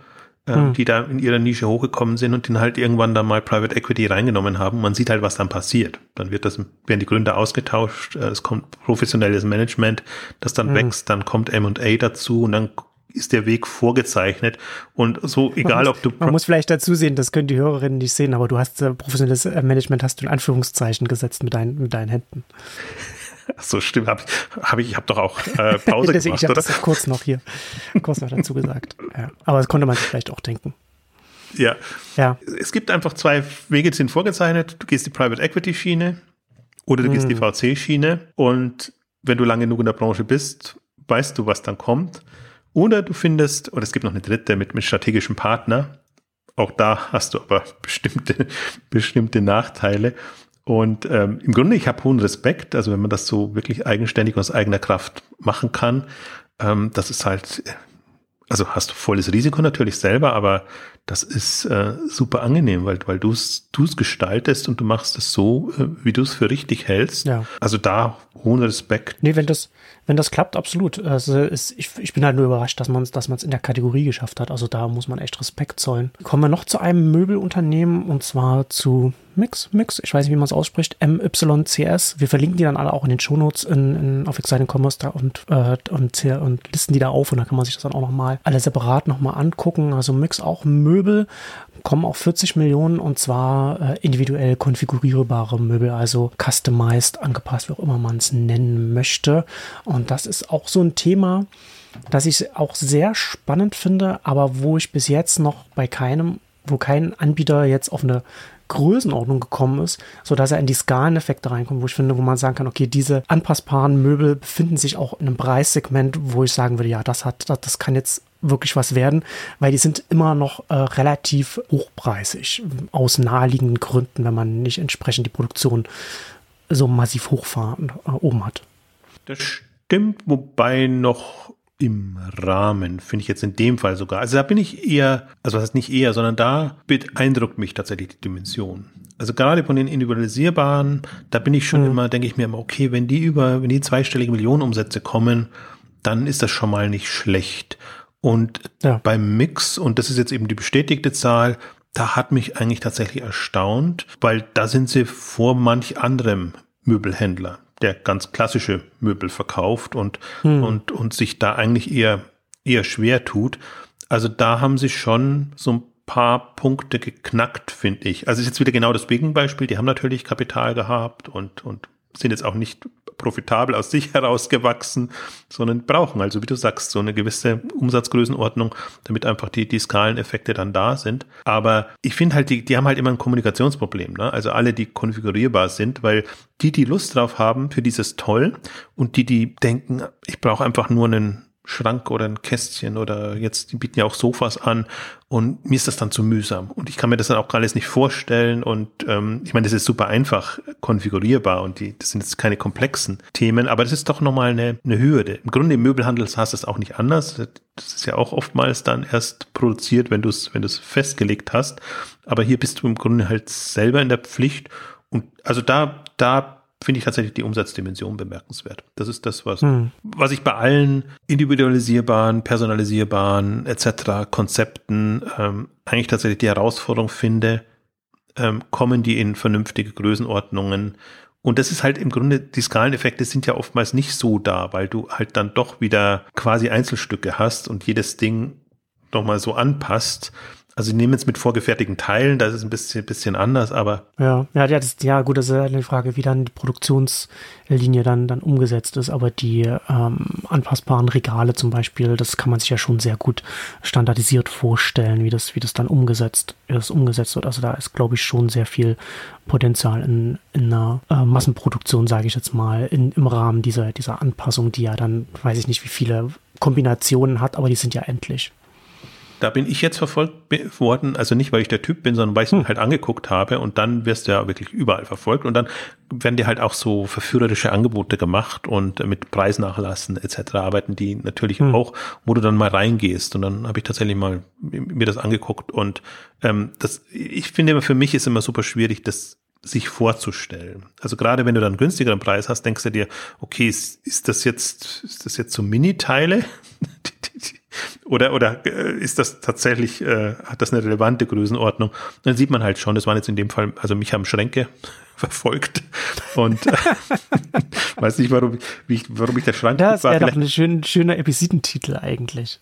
ähm, hm. die da in ihrer Nische hochgekommen sind und den halt irgendwann da mal Private Equity reingenommen haben. Man sieht halt, was dann passiert. Dann wird das, werden die Gründer ausgetauscht, äh, es kommt professionelles Management, das dann hm. wächst, dann kommt M&A dazu und dann ist der Weg vorgezeichnet. Und so, egal muss, ob du. Man muss vielleicht dazu sehen, das können die Hörerinnen nicht sehen, aber du hast äh, professionelles äh, Management, hast du in Anführungszeichen gesetzt mit, dein, mit deinen Händen. So stimmt, habe ich, hab ich, habe doch auch äh, Pause Deswegen, gemacht. Ich habe das kurz noch hier, kurz noch dazu gesagt. Ja. Aber das konnte man sich vielleicht auch denken. Ja. ja. Es gibt einfach zwei Wege, die sind vorgezeichnet. Du gehst die Private Equity Schiene oder du gehst die hm. VC Schiene. Und wenn du lange genug in der Branche bist, weißt du, was dann kommt. Oder du findest, oder es gibt noch eine dritte mit, mit strategischem Partner. Auch da hast du aber bestimmte, bestimmte Nachteile. Und ähm, im Grunde, ich habe hohen Respekt, also wenn man das so wirklich eigenständig aus eigener Kraft machen kann, ähm, das ist halt, also hast du volles Risiko natürlich selber, aber das ist äh, super angenehm, weil, weil du es gestaltest und du machst es so, äh, wie du es für richtig hältst. Ja. Also da hohen Respekt. Nee, wenn das, wenn das klappt, absolut. Also ist, ich, ich bin halt nur überrascht, dass man es dass in der Kategorie geschafft hat. Also da muss man echt Respekt zollen. Kommen wir noch zu einem Möbelunternehmen und zwar zu Mix, Mix, ich weiß nicht, wie man es ausspricht, MYCS. Wir verlinken die dann alle auch in den Shownotes in, in, auf Exciting Commerce da und, äh, und, und listen die da auf und da kann man sich das dann auch nochmal alle separat nochmal angucken. Also Mix auch Möbel, kommen auf 40 Millionen und zwar äh, individuell konfigurierbare Möbel, also customized, angepasst, wie auch immer man es nennen möchte. Und das ist auch so ein Thema, das ich auch sehr spannend finde, aber wo ich bis jetzt noch bei keinem, wo kein Anbieter jetzt auf eine Größenordnung gekommen ist, so dass er in die Skaleneffekte reinkommt, wo ich finde, wo man sagen kann, okay, diese anpassbaren Möbel befinden sich auch in einem Preissegment, wo ich sagen würde, ja, das hat, das, das kann jetzt wirklich was werden, weil die sind immer noch äh, relativ hochpreisig aus naheliegenden Gründen, wenn man nicht entsprechend die Produktion so massiv hochfahren äh, oben hat. Das stimmt, wobei noch im Rahmen, finde ich jetzt in dem Fall sogar. Also da bin ich eher, also was heißt nicht eher, sondern da beeindruckt mich tatsächlich die Dimension. Also gerade von den individualisierbaren, da bin ich schon mhm. immer, denke ich mir immer, okay, wenn die über, wenn die zweistellige Millionenumsätze kommen, dann ist das schon mal nicht schlecht. Und ja. beim Mix, und das ist jetzt eben die bestätigte Zahl, da hat mich eigentlich tatsächlich erstaunt, weil da sind sie vor manch anderem Möbelhändler der ganz klassische Möbel verkauft und, hm. und, und sich da eigentlich eher, eher schwer tut. Also da haben sie schon so ein paar Punkte geknackt, finde ich. Also ist jetzt wieder genau das Gegenbeispiel. Die haben natürlich Kapital gehabt und, und sind jetzt auch nicht profitabel aus sich herausgewachsen, sondern brauchen also, wie du sagst, so eine gewisse Umsatzgrößenordnung, damit einfach die, die Skaleneffekte dann da sind. Aber ich finde halt, die, die haben halt immer ein Kommunikationsproblem. Ne? Also alle, die konfigurierbar sind, weil die, die Lust drauf haben, für dieses toll und die, die denken, ich brauche einfach nur einen Schrank oder ein Kästchen oder jetzt, die bieten ja auch Sofas an und mir ist das dann zu mühsam und ich kann mir das dann auch alles nicht vorstellen und ähm, ich meine, das ist super einfach konfigurierbar und die, das sind jetzt keine komplexen Themen, aber das ist doch nochmal eine, eine Hürde. Im Grunde im Möbelhandel hast du es auch nicht anders. Das ist ja auch oftmals dann erst produziert, wenn du es, wenn du es festgelegt hast. Aber hier bist du im Grunde halt selber in der Pflicht und also da, da finde ich tatsächlich die Umsatzdimension bemerkenswert. Das ist das, was, hm. was ich bei allen individualisierbaren, personalisierbaren etc. Konzepten ähm, eigentlich tatsächlich die Herausforderung finde, ähm, kommen die in vernünftige Größenordnungen. Und das ist halt im Grunde, die Skaleneffekte sind ja oftmals nicht so da, weil du halt dann doch wieder quasi Einzelstücke hast und jedes Ding nochmal so anpasst. Also die nehmen jetzt mit vorgefertigten Teilen, da ist ein bisschen, bisschen anders, aber. Ja, ja, das, ja, gut, das ist halt eine Frage, wie dann die Produktionslinie dann, dann umgesetzt ist, aber die ähm, anpassbaren Regale zum Beispiel, das kann man sich ja schon sehr gut standardisiert vorstellen, wie das, wie das dann umgesetzt, das umgesetzt wird. Also da ist, glaube ich, schon sehr viel Potenzial in, in einer äh, Massenproduktion, sage ich jetzt mal, in, im Rahmen dieser, dieser Anpassung, die ja dann, weiß ich nicht, wie viele Kombinationen hat, aber die sind ja endlich da bin ich jetzt verfolgt worden, also nicht, weil ich der Typ bin, sondern weil ich hm. ihn halt angeguckt habe und dann wirst du ja wirklich überall verfolgt und dann werden dir halt auch so verführerische Angebote gemacht und mit Preisnachlassen etc. arbeiten die natürlich hm. auch, wo du dann mal reingehst und dann habe ich tatsächlich mal mir das angeguckt und ähm, das, ich finde immer für mich ist immer super schwierig, das sich vorzustellen. Also gerade wenn du dann einen günstigeren Preis hast, denkst du dir, okay, ist, ist das jetzt, ist das jetzt so Mini-Teile? oder, oder äh, ist das tatsächlich, äh, hat das eine relevante Größenordnung? Dann sieht man halt schon, das waren jetzt in dem Fall, also mich haben Schränke verfolgt und äh, weiß nicht, warum, wie ich, warum ich der Schrank Das wäre doch ein schön, schöner Episodentitel eigentlich.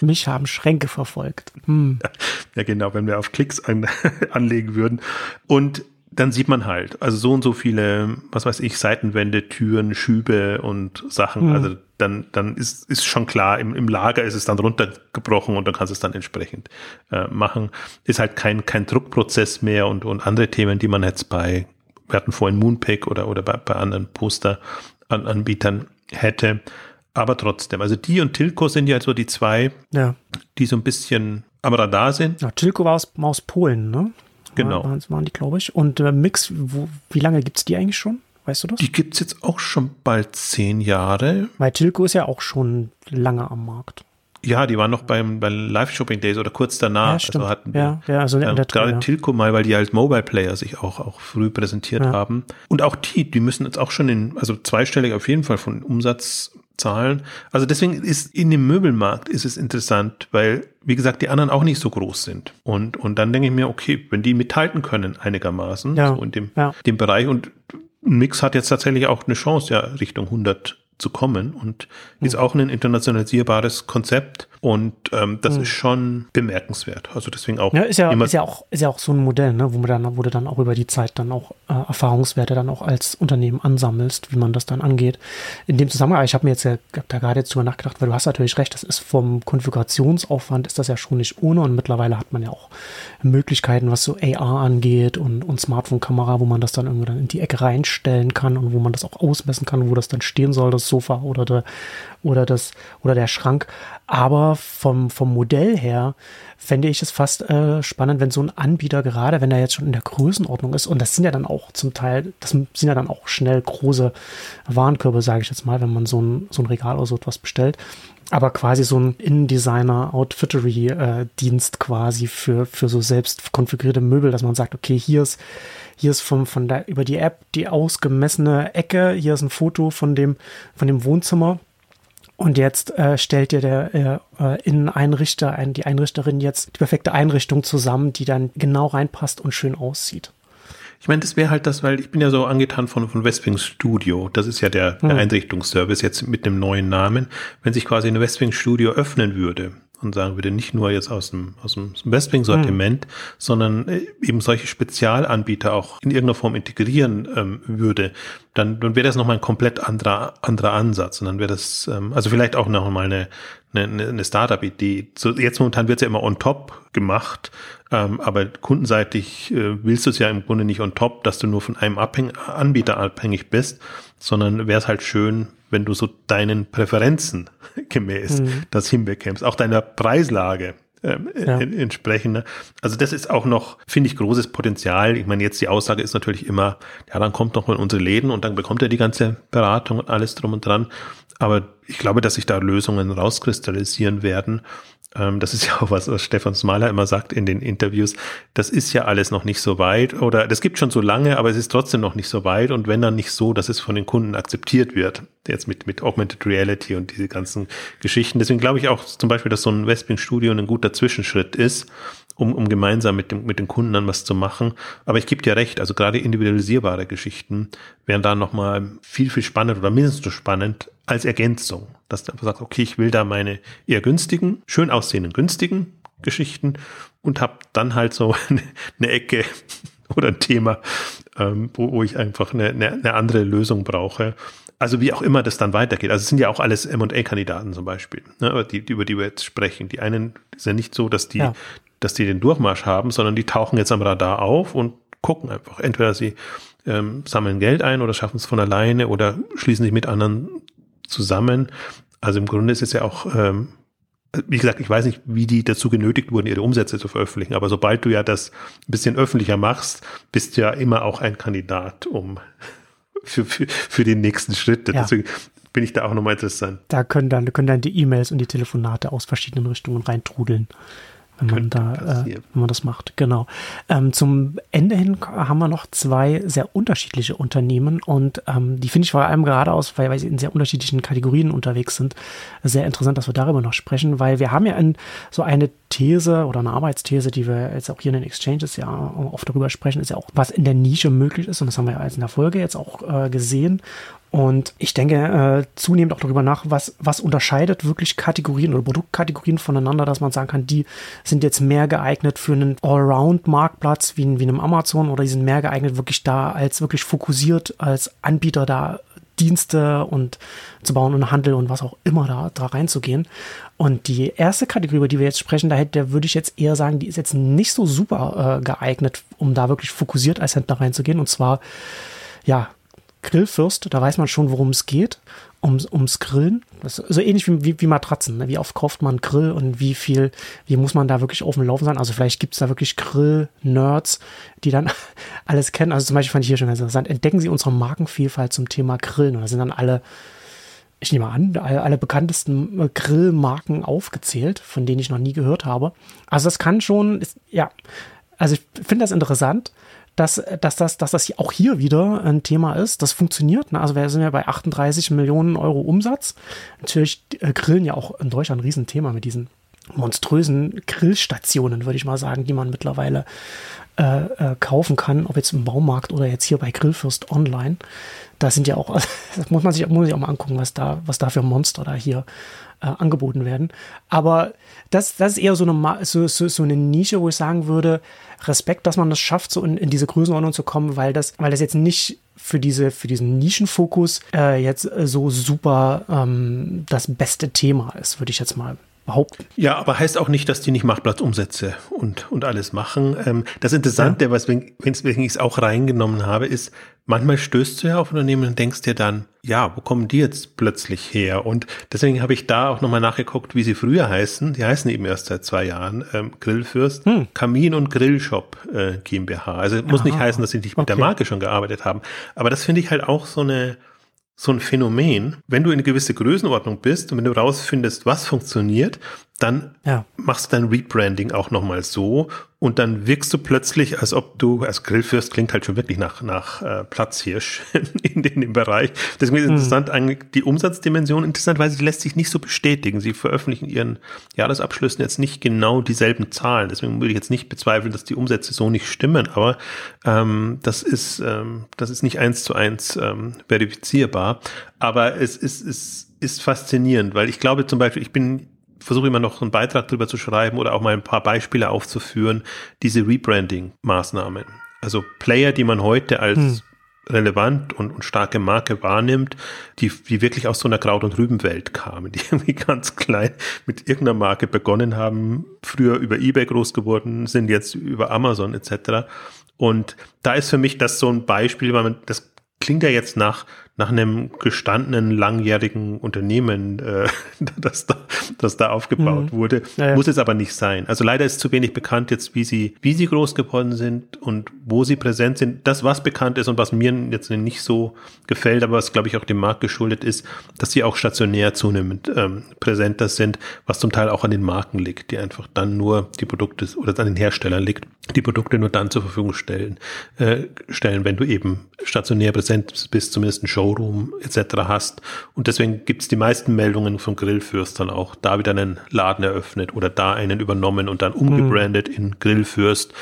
Mich haben Schränke verfolgt. Hm. Ja, ja, genau, wenn wir auf Klicks an, anlegen würden. Und dann sieht man halt, also so und so viele, was weiß ich, Seitenwände, Türen, Schübe und Sachen. Mhm. Also dann, dann ist, ist schon klar, im, im Lager ist es dann runtergebrochen und dann kannst du es dann entsprechend äh, machen. Ist halt kein, kein Druckprozess mehr und, und andere Themen, die man jetzt bei, wir hatten vorhin Moonpack oder, oder bei, bei anderen Poster-Anbietern hätte. Aber trotzdem, also die und Tilco sind ja so die zwei, ja. die so ein bisschen am Radar sind. Ja, Tilco war aus, aus Polen, ne? Genau. Waren, waren die, glaube ich. Und äh, Mix, wo, wie lange gibt es die eigentlich schon? Weißt du das? Die gibt es jetzt auch schon bald zehn Jahre. Weil Tilco ist ja auch schon lange am Markt. Ja, die waren noch beim, bei Live-Shopping Days oder kurz danach. Ja, stimmt. Also hatten ja, ja, also äh, gerade ja. Tilco mal, weil die als Mobile Player sich auch, auch früh präsentiert ja. haben. Und auch die, die müssen jetzt auch schon in, also zweistellig auf jeden Fall von Umsatzzahlen. Also deswegen ist in dem Möbelmarkt ist es interessant, weil, wie gesagt, die anderen auch nicht so groß sind. Und, und dann denke ich mir, okay, wenn die mithalten können einigermaßen, ja. so in dem, dem Bereich und Mix hat jetzt tatsächlich auch eine Chance, ja, Richtung 100 zu kommen und mhm. ist auch ein internationalisierbares Konzept und ähm, das mhm. ist schon bemerkenswert. Also deswegen auch. Ja, ist ja, ist ja auch, ist ja auch so ein Modell, ne, wo man dann, wo du dann auch über die Zeit dann auch äh, Erfahrungswerte dann auch als Unternehmen ansammelst, wie man das dann angeht. In dem Zusammenhang, ich habe mir jetzt ja hab da gerade jetzt drüber nachgedacht, weil du hast natürlich recht, das ist vom Konfigurationsaufwand ist das ja schon nicht ohne und mittlerweile hat man ja auch Möglichkeiten, was so AR angeht und, und Smartphone-Kamera, wo man das dann irgendwo dann in die Ecke reinstellen kann und wo man das auch ausmessen kann, wo das dann stehen soll, das Sofa oder der, oder das, oder der Schrank. Aber vom, vom Modell her fände ich es fast äh, spannend, wenn so ein Anbieter, gerade wenn er jetzt schon in der Größenordnung ist, und das sind ja dann auch zum Teil, das sind ja dann auch schnell große Warenkörbe, sage ich jetzt mal, wenn man so ein, so ein Regal oder so etwas bestellt. Aber quasi so ein InDesigner-Outfittery-Dienst quasi für, für so selbst konfigurierte Möbel, dass man sagt, okay, hier ist hier ist vom, von der, über die App die ausgemessene Ecke, hier ist ein Foto von dem, von dem Wohnzimmer und jetzt äh, stellt dir der äh, äh, Inneneinrichter, ein, die Einrichterin jetzt die perfekte Einrichtung zusammen, die dann genau reinpasst und schön aussieht. Ich meine, das wäre halt das, weil ich bin ja so angetan von, von Westwing Studio. Das ist ja der, der hm. Einrichtungsservice jetzt mit dem neuen Namen. Wenn sich quasi ein Westwing Studio öffnen würde, und sagen würde, nicht nur jetzt aus dem, aus dem Westwing-Sortiment, mhm. sondern äh, eben solche Spezialanbieter auch in irgendeiner Form integrieren ähm, würde, dann, dann wäre das nochmal ein komplett anderer, anderer Ansatz. Und dann wäre das, ähm, also vielleicht auch nochmal eine, eine, eine Startup-Idee. So, jetzt momentan wird es ja immer on top gemacht, ähm, aber kundenseitig äh, willst du es ja im Grunde nicht on top, dass du nur von einem Abhäng Anbieter abhängig bist, sondern wäre es halt schön, wenn du so deinen Präferenzen gemäß mhm. das hinbekämst, auch deiner Preislage. Ähm, ja. entsprechend. Ne? Also das ist auch noch, finde ich, großes Potenzial. Ich meine, jetzt die Aussage ist natürlich immer, ja, dann kommt noch mal in unsere Läden und dann bekommt er die ganze Beratung und alles drum und dran. Aber ich glaube, dass sich da Lösungen rauskristallisieren werden, das ist ja auch was, was Stefan Smaler immer sagt in den Interviews, das ist ja alles noch nicht so weit oder das gibt schon so lange, aber es ist trotzdem noch nicht so weit und wenn dann nicht so, dass es von den Kunden akzeptiert wird, jetzt mit, mit Augmented Reality und diese ganzen Geschichten. Deswegen glaube ich auch zum Beispiel, dass so ein Wesping Studio ein guter Zwischenschritt ist, um, um gemeinsam mit, dem, mit den Kunden dann was zu machen. Aber ich gebe dir recht, also gerade individualisierbare Geschichten wären da nochmal viel, viel spannend oder mindestens so spannend als Ergänzung. Dass du einfach sagst, okay, ich will da meine eher günstigen, schön aussehenden günstigen Geschichten und habe dann halt so eine, eine Ecke oder ein Thema, ähm, wo, wo ich einfach eine, eine, eine andere Lösung brauche. Also wie auch immer das dann weitergeht. Also es sind ja auch alles M&A-Kandidaten zum Beispiel, ne, die, über die wir jetzt sprechen. Die einen ist ja nicht so, dass die, ja dass die den Durchmarsch haben, sondern die tauchen jetzt am Radar auf und gucken einfach. Entweder sie ähm, sammeln Geld ein oder schaffen es von alleine oder schließen sich mit anderen zusammen. Also im Grunde ist es ja auch, ähm, wie gesagt, ich weiß nicht, wie die dazu genötigt wurden, ihre Umsätze zu veröffentlichen, aber sobald du ja das ein bisschen öffentlicher machst, bist du ja immer auch ein Kandidat um für, für, für den nächsten Schritt. Ja. Deswegen bin ich da auch nochmal interessant. Da können dann, können dann die E-Mails und die Telefonate aus verschiedenen Richtungen reintrudeln. Wenn man da, äh, wenn man das macht. Genau. Ähm, zum Ende hin haben wir noch zwei sehr unterschiedliche Unternehmen und ähm, die finde ich vor allem gerade aus, weil, weil sie in sehr unterschiedlichen Kategorien unterwegs sind, sehr interessant, dass wir darüber noch sprechen, weil wir haben ja in, so eine These oder eine Arbeitsthese, die wir jetzt auch hier in den Exchanges ja oft darüber sprechen, ist ja auch, was in der Nische möglich ist und das haben wir ja als in der Folge jetzt auch äh, gesehen und ich denke äh, zunehmend auch darüber nach, was, was unterscheidet wirklich Kategorien oder Produktkategorien voneinander, dass man sagen kann, die sind jetzt mehr geeignet für einen Allround-Marktplatz wie, wie einem Amazon oder die sind mehr geeignet wirklich da als wirklich fokussiert als Anbieter da Dienste und zu bauen und Handel und was auch immer da, da reinzugehen. Und die erste Kategorie, über die wir jetzt sprechen, da hätte, würde ich jetzt eher sagen, die ist jetzt nicht so super äh, geeignet, um da wirklich fokussiert als Händler reinzugehen. Und zwar, ja, Grillfürst, da weiß man schon, worum es geht, ums, ums Grillen. So ähnlich wie, wie, wie Matratzen. Ne? Wie oft kauft man Grill und wie viel, wie muss man da wirklich auf dem Laufen sein? Also vielleicht gibt es da wirklich Grill-Nerds, die dann alles kennen. Also zum Beispiel fand ich hier schon ganz interessant. Entdecken Sie unsere Markenvielfalt zum Thema Grillen. Und da sind dann alle, ich nehme an, alle, alle bekanntesten äh, Grillmarken aufgezählt, von denen ich noch nie gehört habe. Also das kann schon, ist, ja, also ich finde das interessant dass, dass, das, dass das auch hier wieder ein Thema ist. Das funktioniert. Ne? Also wir sind ja bei 38 Millionen Euro Umsatz. Natürlich äh, Grillen ja auch in Deutschland ein Riesenthema mit diesen monströsen Grillstationen, würde ich mal sagen, die man mittlerweile äh, äh, kaufen kann, ob jetzt im Baumarkt oder jetzt hier bei Grillfürst online. Da sind ja auch, das muss man sich, muss sich auch mal angucken, was da, was da für Monster da hier äh, angeboten werden. Aber das, das ist eher so eine, so, so, so eine Nische, wo ich sagen würde, Respekt, dass man das schafft, so in, in diese Größenordnung zu kommen, weil das, weil das jetzt nicht für diese, für diesen Nischenfokus äh, jetzt so super ähm, das beste Thema ist, würde ich jetzt mal behaupten. Ja, aber heißt auch nicht, dass die nicht Marktplatzumsätze und, und alles machen. Ähm, das Interessante, ja. was, wenn, wenn ich es auch reingenommen habe, ist, manchmal stößt du ja auf Unternehmen und denkst dir dann, ja, wo kommen die jetzt plötzlich her? Und deswegen habe ich da auch nochmal nachgeguckt, wie sie früher heißen. Die heißen eben erst seit zwei Jahren ähm, Grillfürst, hm. Kamin- und Grillshop äh, GmbH. Also muss Aha. nicht heißen, dass sie nicht mit okay. der Marke schon gearbeitet haben. Aber das finde ich halt auch so eine so ein Phänomen, wenn du in eine gewisse Größenordnung bist und wenn du rausfindest, was funktioniert, dann ja. machst du dein Rebranding auch nochmal so und dann wirkst du plötzlich, als ob du, als Grillfürst klingt halt schon wirklich nach, nach äh, Platzhirsch in, in dem Bereich. Deswegen ist hm. interessant, eigentlich die Umsatzdimension interessant, weil sie lässt sich nicht so bestätigen. Sie veröffentlichen ihren Jahresabschlüssen jetzt nicht genau dieselben Zahlen. Deswegen würde ich jetzt nicht bezweifeln, dass die Umsätze so nicht stimmen, aber ähm, das ist, ähm, das ist nicht eins zu eins ähm, verifizierbar. Aber es ist, es ist faszinierend, weil ich glaube zum Beispiel, ich bin versuche immer noch einen Beitrag darüber zu schreiben oder auch mal ein paar Beispiele aufzuführen, diese Rebranding-Maßnahmen. Also Player, die man heute als hm. relevant und, und, starke Marke wahrnimmt, die, die wirklich aus so einer Kraut- und Rübenwelt kamen, die irgendwie ganz klein mit irgendeiner Marke begonnen haben, früher über eBay groß geworden sind, jetzt über Amazon etc. Und da ist für mich das so ein Beispiel, weil man das klingt ja jetzt nach, nach einem gestandenen, langjährigen Unternehmen, äh, das, da, das da aufgebaut mhm. wurde. Ja, ja. Muss es aber nicht sein. Also leider ist zu wenig bekannt jetzt, wie sie, wie sie groß geworden sind und wo sie präsent sind. Das, was bekannt ist und was mir jetzt nicht so gefällt, aber was, glaube ich, auch dem Markt geschuldet ist, dass sie auch stationär zunehmend ähm, präsenter sind, was zum Teil auch an den Marken liegt, die einfach dann nur die Produkte oder an den Herstellern liegt, die Produkte nur dann zur Verfügung stellen, äh, stellen, wenn du eben stationär präsent bist, zumindest ein Showroom etc. hast. Und deswegen gibt es die meisten Meldungen von Grillfürst dann auch, da wieder einen Laden eröffnet oder da einen übernommen und dann umgebrandet mhm. in Grillfürst.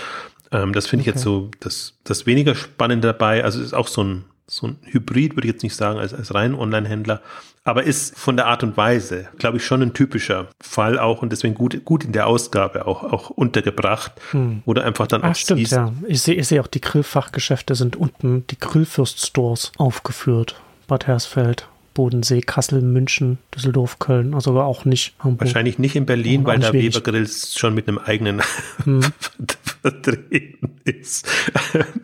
Ähm, das finde ich okay. jetzt so das, das weniger Spannende dabei. Also es ist auch so ein, so ein Hybrid, würde ich jetzt nicht sagen, als, als rein Online-Händler aber ist von der Art und Weise, glaube ich, schon ein typischer Fall auch und deswegen gut, gut in der Ausgabe auch, auch untergebracht, hm. oder einfach dann Ach, auch stimmt, siehst. ja. Ich sehe ich sehe auch, die Grillfachgeschäfte sind unten, die Grillfürst-Stores aufgeführt. Bad Hersfeld. Bodensee, Kassel, München, Düsseldorf, Köln, also auch nicht Hamburg. Wahrscheinlich nicht in Berlin, weil da Weber Grills schon mit einem eigenen hm. vertreten ist.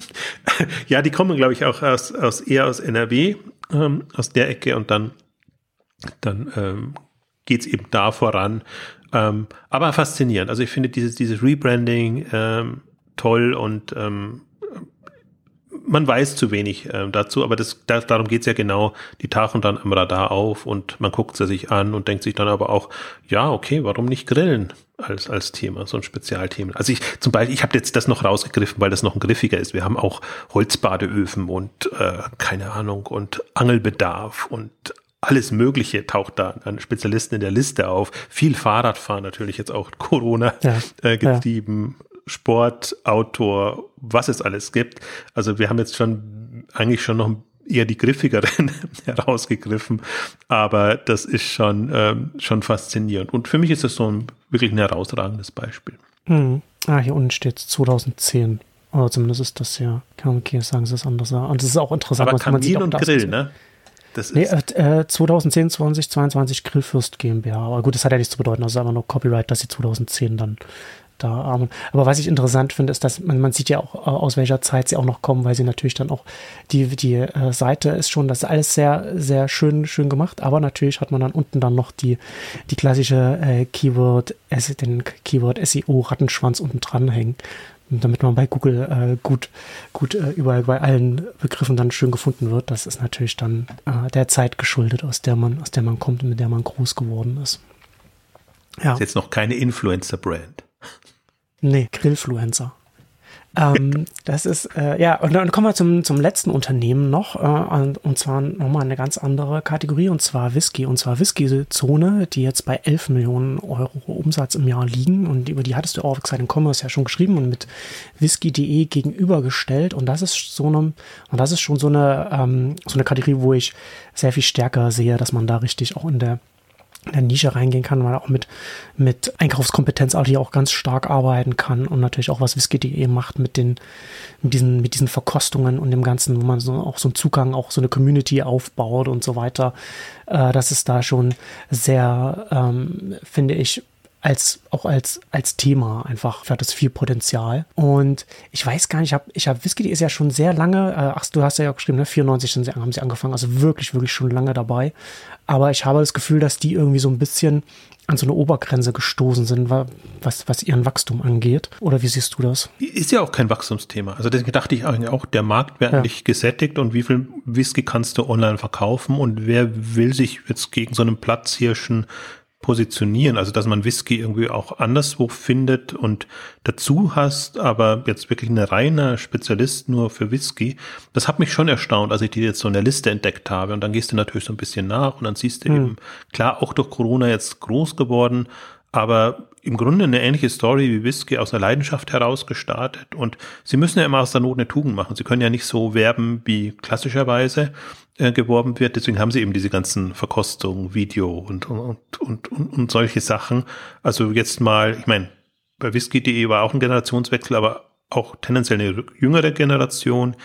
ja, die kommen, glaube ich, auch aus, aus eher aus NRW, ähm, aus der Ecke und dann dann ähm, geht es eben da voran. Ähm, aber faszinierend. Also ich finde dieses, dieses Rebranding ähm, toll und ähm, man weiß zu wenig äh, dazu, aber das, da, darum geht's ja genau. Die tauchen dann am Radar auf und man guckt sie sich an und denkt sich dann aber auch, ja, okay, warum nicht grillen als, als Thema, so ein Spezialthema. Also ich zum Beispiel, ich habe jetzt das noch rausgegriffen, weil das noch ein griffiger ist. Wir haben auch Holzbadeöfen und äh, keine Ahnung und Angelbedarf und alles Mögliche taucht da an Spezialisten in der Liste auf. Viel Fahrradfahren natürlich jetzt auch Corona ja, äh, getrieben. Sport, Outdoor, was es alles gibt. Also wir haben jetzt schon eigentlich schon noch eher die griffigeren herausgegriffen, aber das ist schon, ähm, schon faszinierend. Und für mich ist das so ein wirklich ein herausragendes Beispiel. Hm. Ah, hier unten steht 2010. Oder zumindest ist das ja, kann man okay sagen, es ist anders. Und es ist auch interessant. Aber Kamin und Grill, ne? Das nee, äh, 2010, 2022 Grillfürst GmbH. Aber gut, das hat ja nichts zu bedeuten. Das ist einfach nur Copyright, dass sie 2010 dann da armen. Aber was ich interessant finde, ist, dass man, man sieht ja auch, äh, aus welcher Zeit sie auch noch kommen, weil sie natürlich dann auch, die, die äh, Seite ist schon, das ist alles sehr, sehr schön, schön gemacht, aber natürlich hat man dann unten dann noch die, die klassische äh, Keyword, den Keyword SEO Rattenschwanz unten dran hängen, damit man bei Google äh, gut, gut äh, überall bei allen Begriffen dann schön gefunden wird. Das ist natürlich dann der Zeit geschuldet, aus der man, aus der man kommt und mit der man groß geworden ist. Ja. Ist jetzt noch keine Influencer-Brand. Nee, Grillfluencer. ähm, das ist, äh, ja, und dann kommen wir zum, zum letzten Unternehmen noch, äh, und, und zwar nochmal eine ganz andere Kategorie, und zwar Whisky, und zwar Whisky-Zone, die jetzt bei 11 Millionen Euro Umsatz im Jahr liegen, und über die hattest du auch auf Exciting Commerce ja schon geschrieben und mit whisky.de gegenübergestellt, und das ist so eine, und das ist schon so eine, ähm, so eine Kategorie, wo ich sehr viel stärker sehe, dass man da richtig auch in der in der Nische reingehen kann, weil er auch mit, mit Einkaufskompetenz auch, auch ganz stark arbeiten kann und natürlich auch was Whisky.de macht mit den, mit diesen, mit diesen Verkostungen und dem Ganzen, wo man so auch so einen Zugang, auch so eine Community aufbaut und so weiter. Äh, das ist da schon sehr, ähm, finde ich, als auch als als Thema einfach hat das viel Potenzial und ich weiß gar nicht ich habe ich habe Whisky die ist ja schon sehr lange äh, ach du hast ja auch geschrieben ne 94 sind sie, haben sie angefangen also wirklich wirklich schon lange dabei aber ich habe das Gefühl dass die irgendwie so ein bisschen an so eine Obergrenze gestoßen sind, was, was ihren Wachstum angeht. Oder wie siehst du das? Ist ja auch kein Wachstumsthema. Also deswegen dachte ich eigentlich auch, der Markt wäre ja. nicht gesättigt und wie viel Whisky kannst du online verkaufen und wer will sich jetzt gegen so einen Platzhirschen positionieren, also dass man Whisky irgendwie auch anderswo findet und dazu hast, aber jetzt wirklich eine reine Spezialist nur für Whisky, das hat mich schon erstaunt, als ich die jetzt so in der Liste entdeckt habe und dann gehst du natürlich so ein bisschen nach und dann siehst du hm. eben, klar, auch durch Corona jetzt groß geworden, aber im Grunde eine ähnliche Story wie Whisky aus einer Leidenschaft heraus gestartet. Und sie müssen ja immer aus der Not eine Tugend machen. Sie können ja nicht so werben, wie klassischerweise äh, geworben wird. Deswegen haben sie eben diese ganzen Verkostungen, Video und, und, und, und, und solche Sachen. Also jetzt mal, ich meine, bei whisky.de war auch ein Generationswechsel, aber auch tendenziell eine jüngere Generation.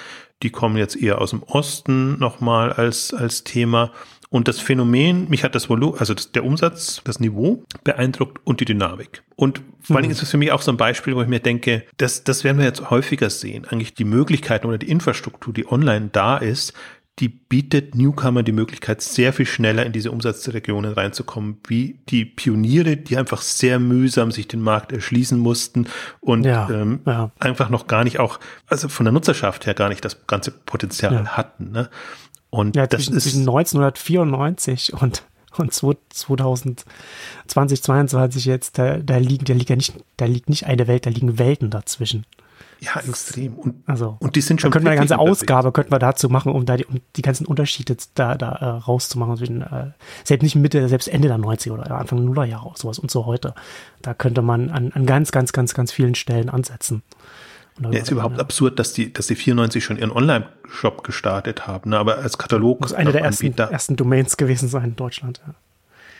Die kommen jetzt eher aus dem Osten nochmal als, als Thema. Und das Phänomen, mich hat das Volumen, also das, der Umsatz, das Niveau beeindruckt und die Dynamik. Und vor allen Dingen mhm. ist es für mich auch so ein Beispiel, wo ich mir denke, das, das werden wir jetzt häufiger sehen. Eigentlich die Möglichkeiten oder die Infrastruktur, die online da ist, die bietet Newcomer die Möglichkeit, sehr viel schneller in diese Umsatzregionen reinzukommen, wie die Pioniere, die einfach sehr mühsam sich den Markt erschließen mussten und ja, ähm, ja. einfach noch gar nicht auch, also von der Nutzerschaft her gar nicht das ganze Potenzial ja. hatten. Ne? Und ja, das zwischen, ist zwischen 1994 und und 2020, 2022 jetzt, da, da liegen, da liegt ja nicht, da liegt nicht eine Welt, da liegen Welten dazwischen. Ja, extrem. Und, also, und die sind schon. Können wir eine ganze Ausgabe könnten wir dazu machen, um da die, um die ganzen Unterschiede da, da äh, rauszumachen zwischen äh, selbst nicht Mitte, selbst Ende der 90er oder Anfang Nullerjahre sowas und so heute. Da könnte man an, an ganz, ganz, ganz, ganz vielen Stellen ansetzen. Ja, ist überhaupt ja. absurd, dass die, dass die 94 schon ihren Online-Shop gestartet haben, ne? aber als Katalog. Muss eine der ersten, ersten Domains gewesen sein in Deutschland, ja.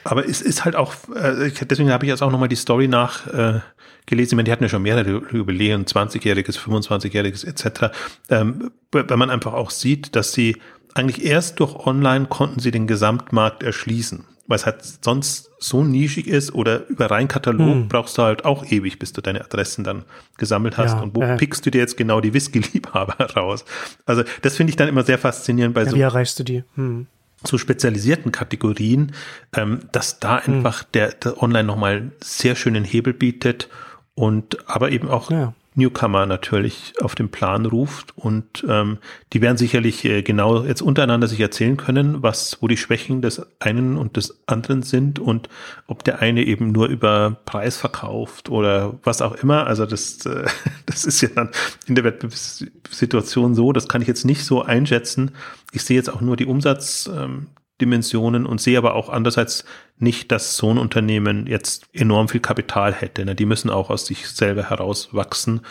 Aber es ist halt auch, äh, deswegen habe ich jetzt auch nochmal die Story nachgelesen. Äh, ich meine, die hatten ja schon mehrere Jubiläen, 20-jähriges, 25-jähriges etc. Ähm, wenn man einfach auch sieht, dass sie eigentlich erst durch Online konnten sie den Gesamtmarkt erschließen. Weil es halt sonst so nischig ist oder über rein Katalog hm. brauchst du halt auch ewig, bis du deine Adressen dann gesammelt hast. Ja, und wo äh. pickst du dir jetzt genau die Whisky-Liebhaber raus? Also das finde ich dann immer sehr faszinierend bei ja, so. Wie erreichst du die? Hm so spezialisierten Kategorien, ähm, dass da hm. einfach der, der Online nochmal sehr schönen Hebel bietet und aber eben auch ja. Newcomer natürlich auf den Plan ruft und ähm, die werden sicherlich äh, genau jetzt untereinander sich erzählen können, was wo die Schwächen des einen und des anderen sind und ob der eine eben nur über Preis verkauft oder was auch immer. Also das äh, das ist ja dann in der Wettbewerbssituation so. Das kann ich jetzt nicht so einschätzen. Ich sehe jetzt auch nur die Umsatz ähm, Dimensionen und sehe aber auch andererseits nicht, dass so ein Unternehmen jetzt enorm viel Kapital hätte. Ne? Die müssen auch aus sich selber heraus wachsen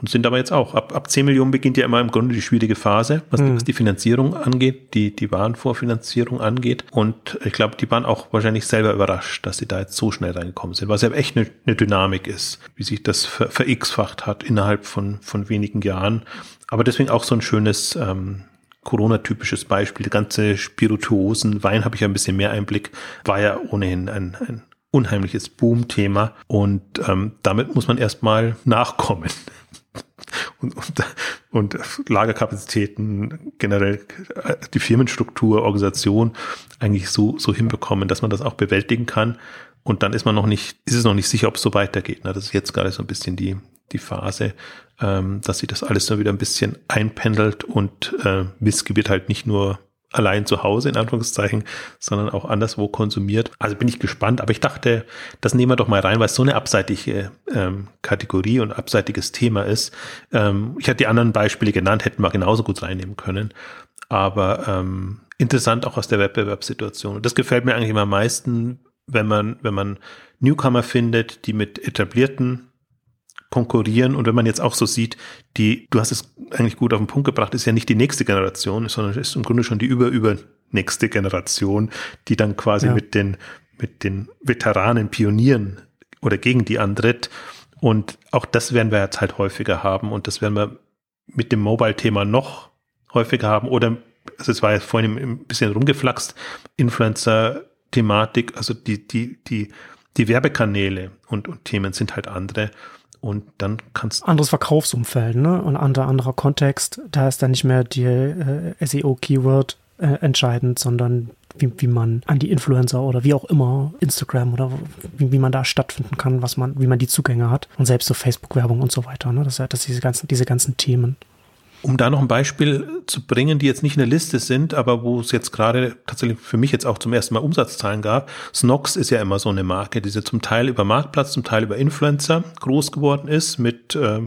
und sind aber jetzt auch. Ab, ab 10 Millionen beginnt ja immer im Grunde die schwierige Phase, was, mhm. was die Finanzierung angeht, die, die Warenvorfinanzierung angeht. Und ich glaube, die waren auch wahrscheinlich selber überrascht, dass sie da jetzt so schnell reingekommen sind, was ja echt eine, eine Dynamik ist, wie sich das ver, verX-facht hat innerhalb von, von wenigen Jahren. Aber deswegen auch so ein schönes ähm, Corona-typisches Beispiel. Die ganze Spirituosen, Wein habe ich ja ein bisschen mehr Einblick, war ja ohnehin ein, ein unheimliches Boom-Thema und ähm, damit muss man erstmal nachkommen. Und, und, und Lagerkapazitäten, generell äh, die Firmenstruktur, Organisation eigentlich so, so hinbekommen, dass man das auch bewältigen kann. Und dann ist man noch nicht, ist es noch nicht sicher, ob es so weitergeht. Das ist jetzt gerade so ein bisschen die, die Phase, ähm, dass sich das alles dann wieder ein bisschen einpendelt und äh, Whisky wird halt nicht nur allein zu Hause in Anführungszeichen, sondern auch anderswo konsumiert. Also bin ich gespannt, aber ich dachte, das nehmen wir doch mal rein, weil es so eine abseitige ähm, Kategorie und abseitiges Thema ist. Ähm, ich hatte die anderen Beispiele genannt, hätten wir genauso gut reinnehmen können, aber ähm, interessant auch aus der Wettbewerbssituation. Das gefällt mir eigentlich immer am meisten, wenn man, wenn man Newcomer findet, die mit etablierten konkurrieren. Und wenn man jetzt auch so sieht, die, du hast es eigentlich gut auf den Punkt gebracht, ist ja nicht die nächste Generation, sondern ist im Grunde schon die über, übernächste Generation, die dann quasi ja. mit den, mit den Veteranen, Pionieren oder gegen die antritt. Und auch das werden wir jetzt halt häufiger haben und das werden wir mit dem Mobile-Thema noch häufiger haben oder, also es war ja vorhin ein bisschen rumgeflaxt, Influencer-Thematik, also die, die, die, die Werbekanäle und, und Themen sind halt andere. Und dann kannst Anderes Verkaufsumfeld, ne? Und anderer, anderer Kontext. Da ist dann nicht mehr die äh, SEO-Keyword äh, entscheidend, sondern wie, wie man an die Influencer oder wie auch immer, Instagram oder wie, wie man da stattfinden kann, was man, wie man die Zugänge hat. Und selbst so Facebook-Werbung und so weiter. Ne? Das das diese ganzen, diese ganzen Themen. Um da noch ein Beispiel zu bringen, die jetzt nicht in der Liste sind, aber wo es jetzt gerade tatsächlich für mich jetzt auch zum ersten Mal Umsatzzahlen gab. Snox ist ja immer so eine Marke, die zum Teil über Marktplatz, zum Teil über Influencer groß geworden ist mit äh,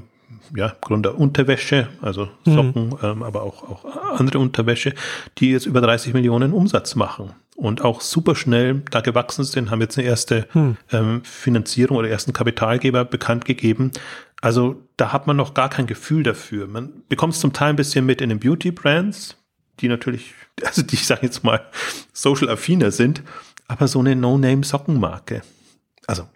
ja, Grunde Unterwäsche, also mhm. Socken, mhm. ähm, aber auch, auch andere Unterwäsche, die jetzt über 30 Millionen Umsatz machen und auch super schnell da gewachsen sind, haben jetzt eine erste mhm. ähm, Finanzierung oder ersten Kapitalgeber bekannt gegeben. Also da hat man noch gar kein Gefühl dafür. Man bekommt es zum Teil ein bisschen mit in den Beauty-Brands, die natürlich, also die, ich sage jetzt mal, social affiner sind, aber so eine No-Name-Sockenmarke. Also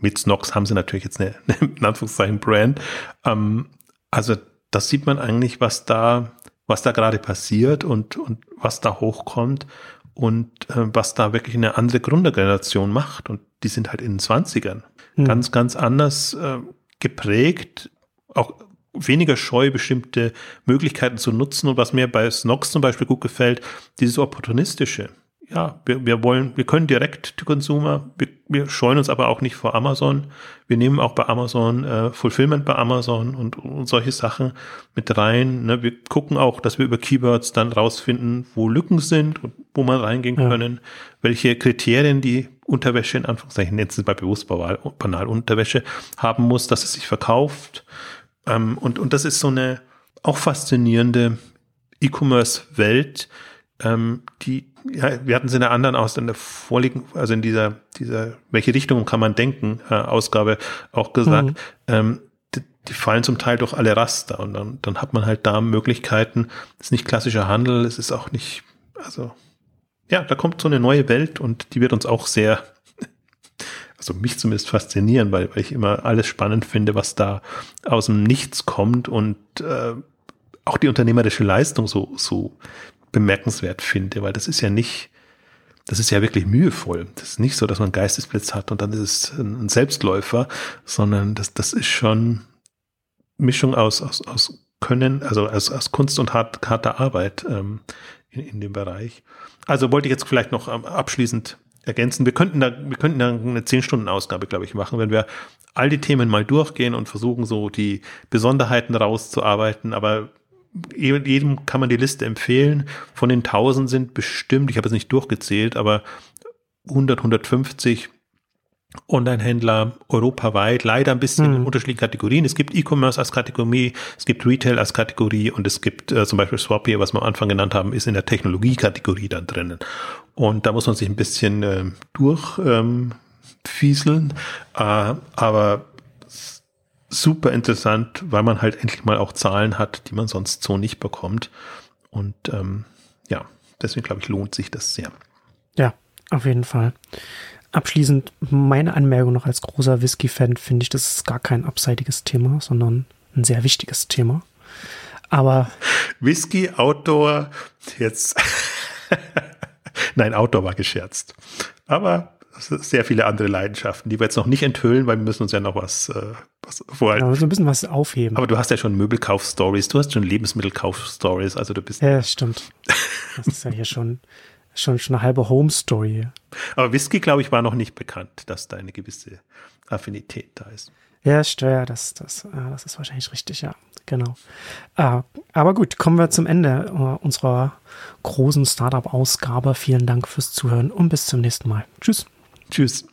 mit Snox haben sie natürlich jetzt eine, eine in Anführungszeichen Brand. Ähm, also das sieht man eigentlich, was da, was da gerade passiert und, und was da hochkommt und äh, was da wirklich eine andere Gründergeneration macht. Und die sind halt in den 20ern. Hm. Ganz, ganz anders äh, geprägt, auch weniger scheu, bestimmte Möglichkeiten zu nutzen. Und was mir bei Snox zum Beispiel gut gefällt, dieses Opportunistische. Ja, wir, wir wollen, wir können direkt to Consumer, wir, wir scheuen uns aber auch nicht vor Amazon. Wir nehmen auch bei Amazon äh, Fulfillment bei Amazon und, und solche Sachen mit rein. Ne? Wir gucken auch, dass wir über Keywords dann rausfinden, wo Lücken sind und wo man reingehen ja. können, welche Kriterien die Unterwäsche, in Anführungszeichen, sie bei bewusst banal Unterwäsche, haben muss, dass es sich verkauft. Ähm, und, und das ist so eine auch faszinierende E-Commerce-Welt, ähm, die, ja, wir hatten sie in der anderen aus in der vorliegen, also in dieser, dieser, welche Richtung kann man denken, äh, Ausgabe auch gesagt, mhm. ähm, die, die, fallen zum Teil durch alle Raster und dann, dann hat man halt da Möglichkeiten. Es ist nicht klassischer Handel, es ist auch nicht, also ja, da kommt so eine neue Welt und die wird uns auch sehr, also mich zumindest faszinieren, weil, weil ich immer alles spannend finde, was da aus dem Nichts kommt und äh, auch die unternehmerische Leistung so, so bemerkenswert finde, weil das ist ja nicht, das ist ja wirklich mühevoll. Das ist nicht so, dass man einen Geistesblitz hat und dann ist es ein Selbstläufer, sondern das, das ist schon Mischung aus, aus, aus Können, also aus, aus Kunst und hart, harter Arbeit ähm, in, in dem Bereich. Also wollte ich jetzt vielleicht noch ähm, abschließend ergänzen. Wir könnten da, wir könnten da eine 10-Stunden-Ausgabe, glaube ich, machen, wenn wir all die Themen mal durchgehen und versuchen so die Besonderheiten rauszuarbeiten, aber jedem kann man die Liste empfehlen. Von den 1000 sind bestimmt, ich habe es nicht durchgezählt, aber 100, 150 Online-Händler europaweit, leider ein bisschen mhm. in unterschiedlichen Kategorien. Es gibt E-Commerce als Kategorie, es gibt Retail als Kategorie und es gibt äh, zum Beispiel Swappier, was wir am Anfang genannt haben, ist in der Technologie-Kategorie dann drinnen. Und da muss man sich ein bisschen äh, durchfieseln, ähm, äh, aber super interessant, weil man halt endlich mal auch Zahlen hat, die man sonst so nicht bekommt. Und ähm, ja, deswegen glaube ich, lohnt sich das sehr. Ja, auf jeden Fall. Abschließend meine Anmerkung noch als großer Whisky-Fan finde ich, das ist gar kein abseitiges Thema, sondern ein sehr wichtiges Thema. Aber Whisky, Outdoor, jetzt. Nein, Outdoor war gescherzt. Aber sehr viele andere Leidenschaften, die wir jetzt noch nicht enthüllen, weil wir müssen uns ja noch was, äh, was vorhalten. Ja, so ein bisschen was aufheben. Aber du hast ja schon Möbelkauf-Stories, du hast schon Lebensmittelkauf-Stories, also du bist. Ja, stimmt. Das ist ja hier schon schon, schon eine halbe Home-Story. Aber Whisky, glaube ich, war noch nicht bekannt, dass da eine gewisse Affinität da ist. Ja, Steuer, das, das, äh, das ist wahrscheinlich richtig, ja, genau. Äh, aber gut, kommen wir zum Ende äh, unserer großen Startup-Ausgabe. Vielen Dank fürs Zuhören und bis zum nächsten Mal. Tschüss. Tschüss.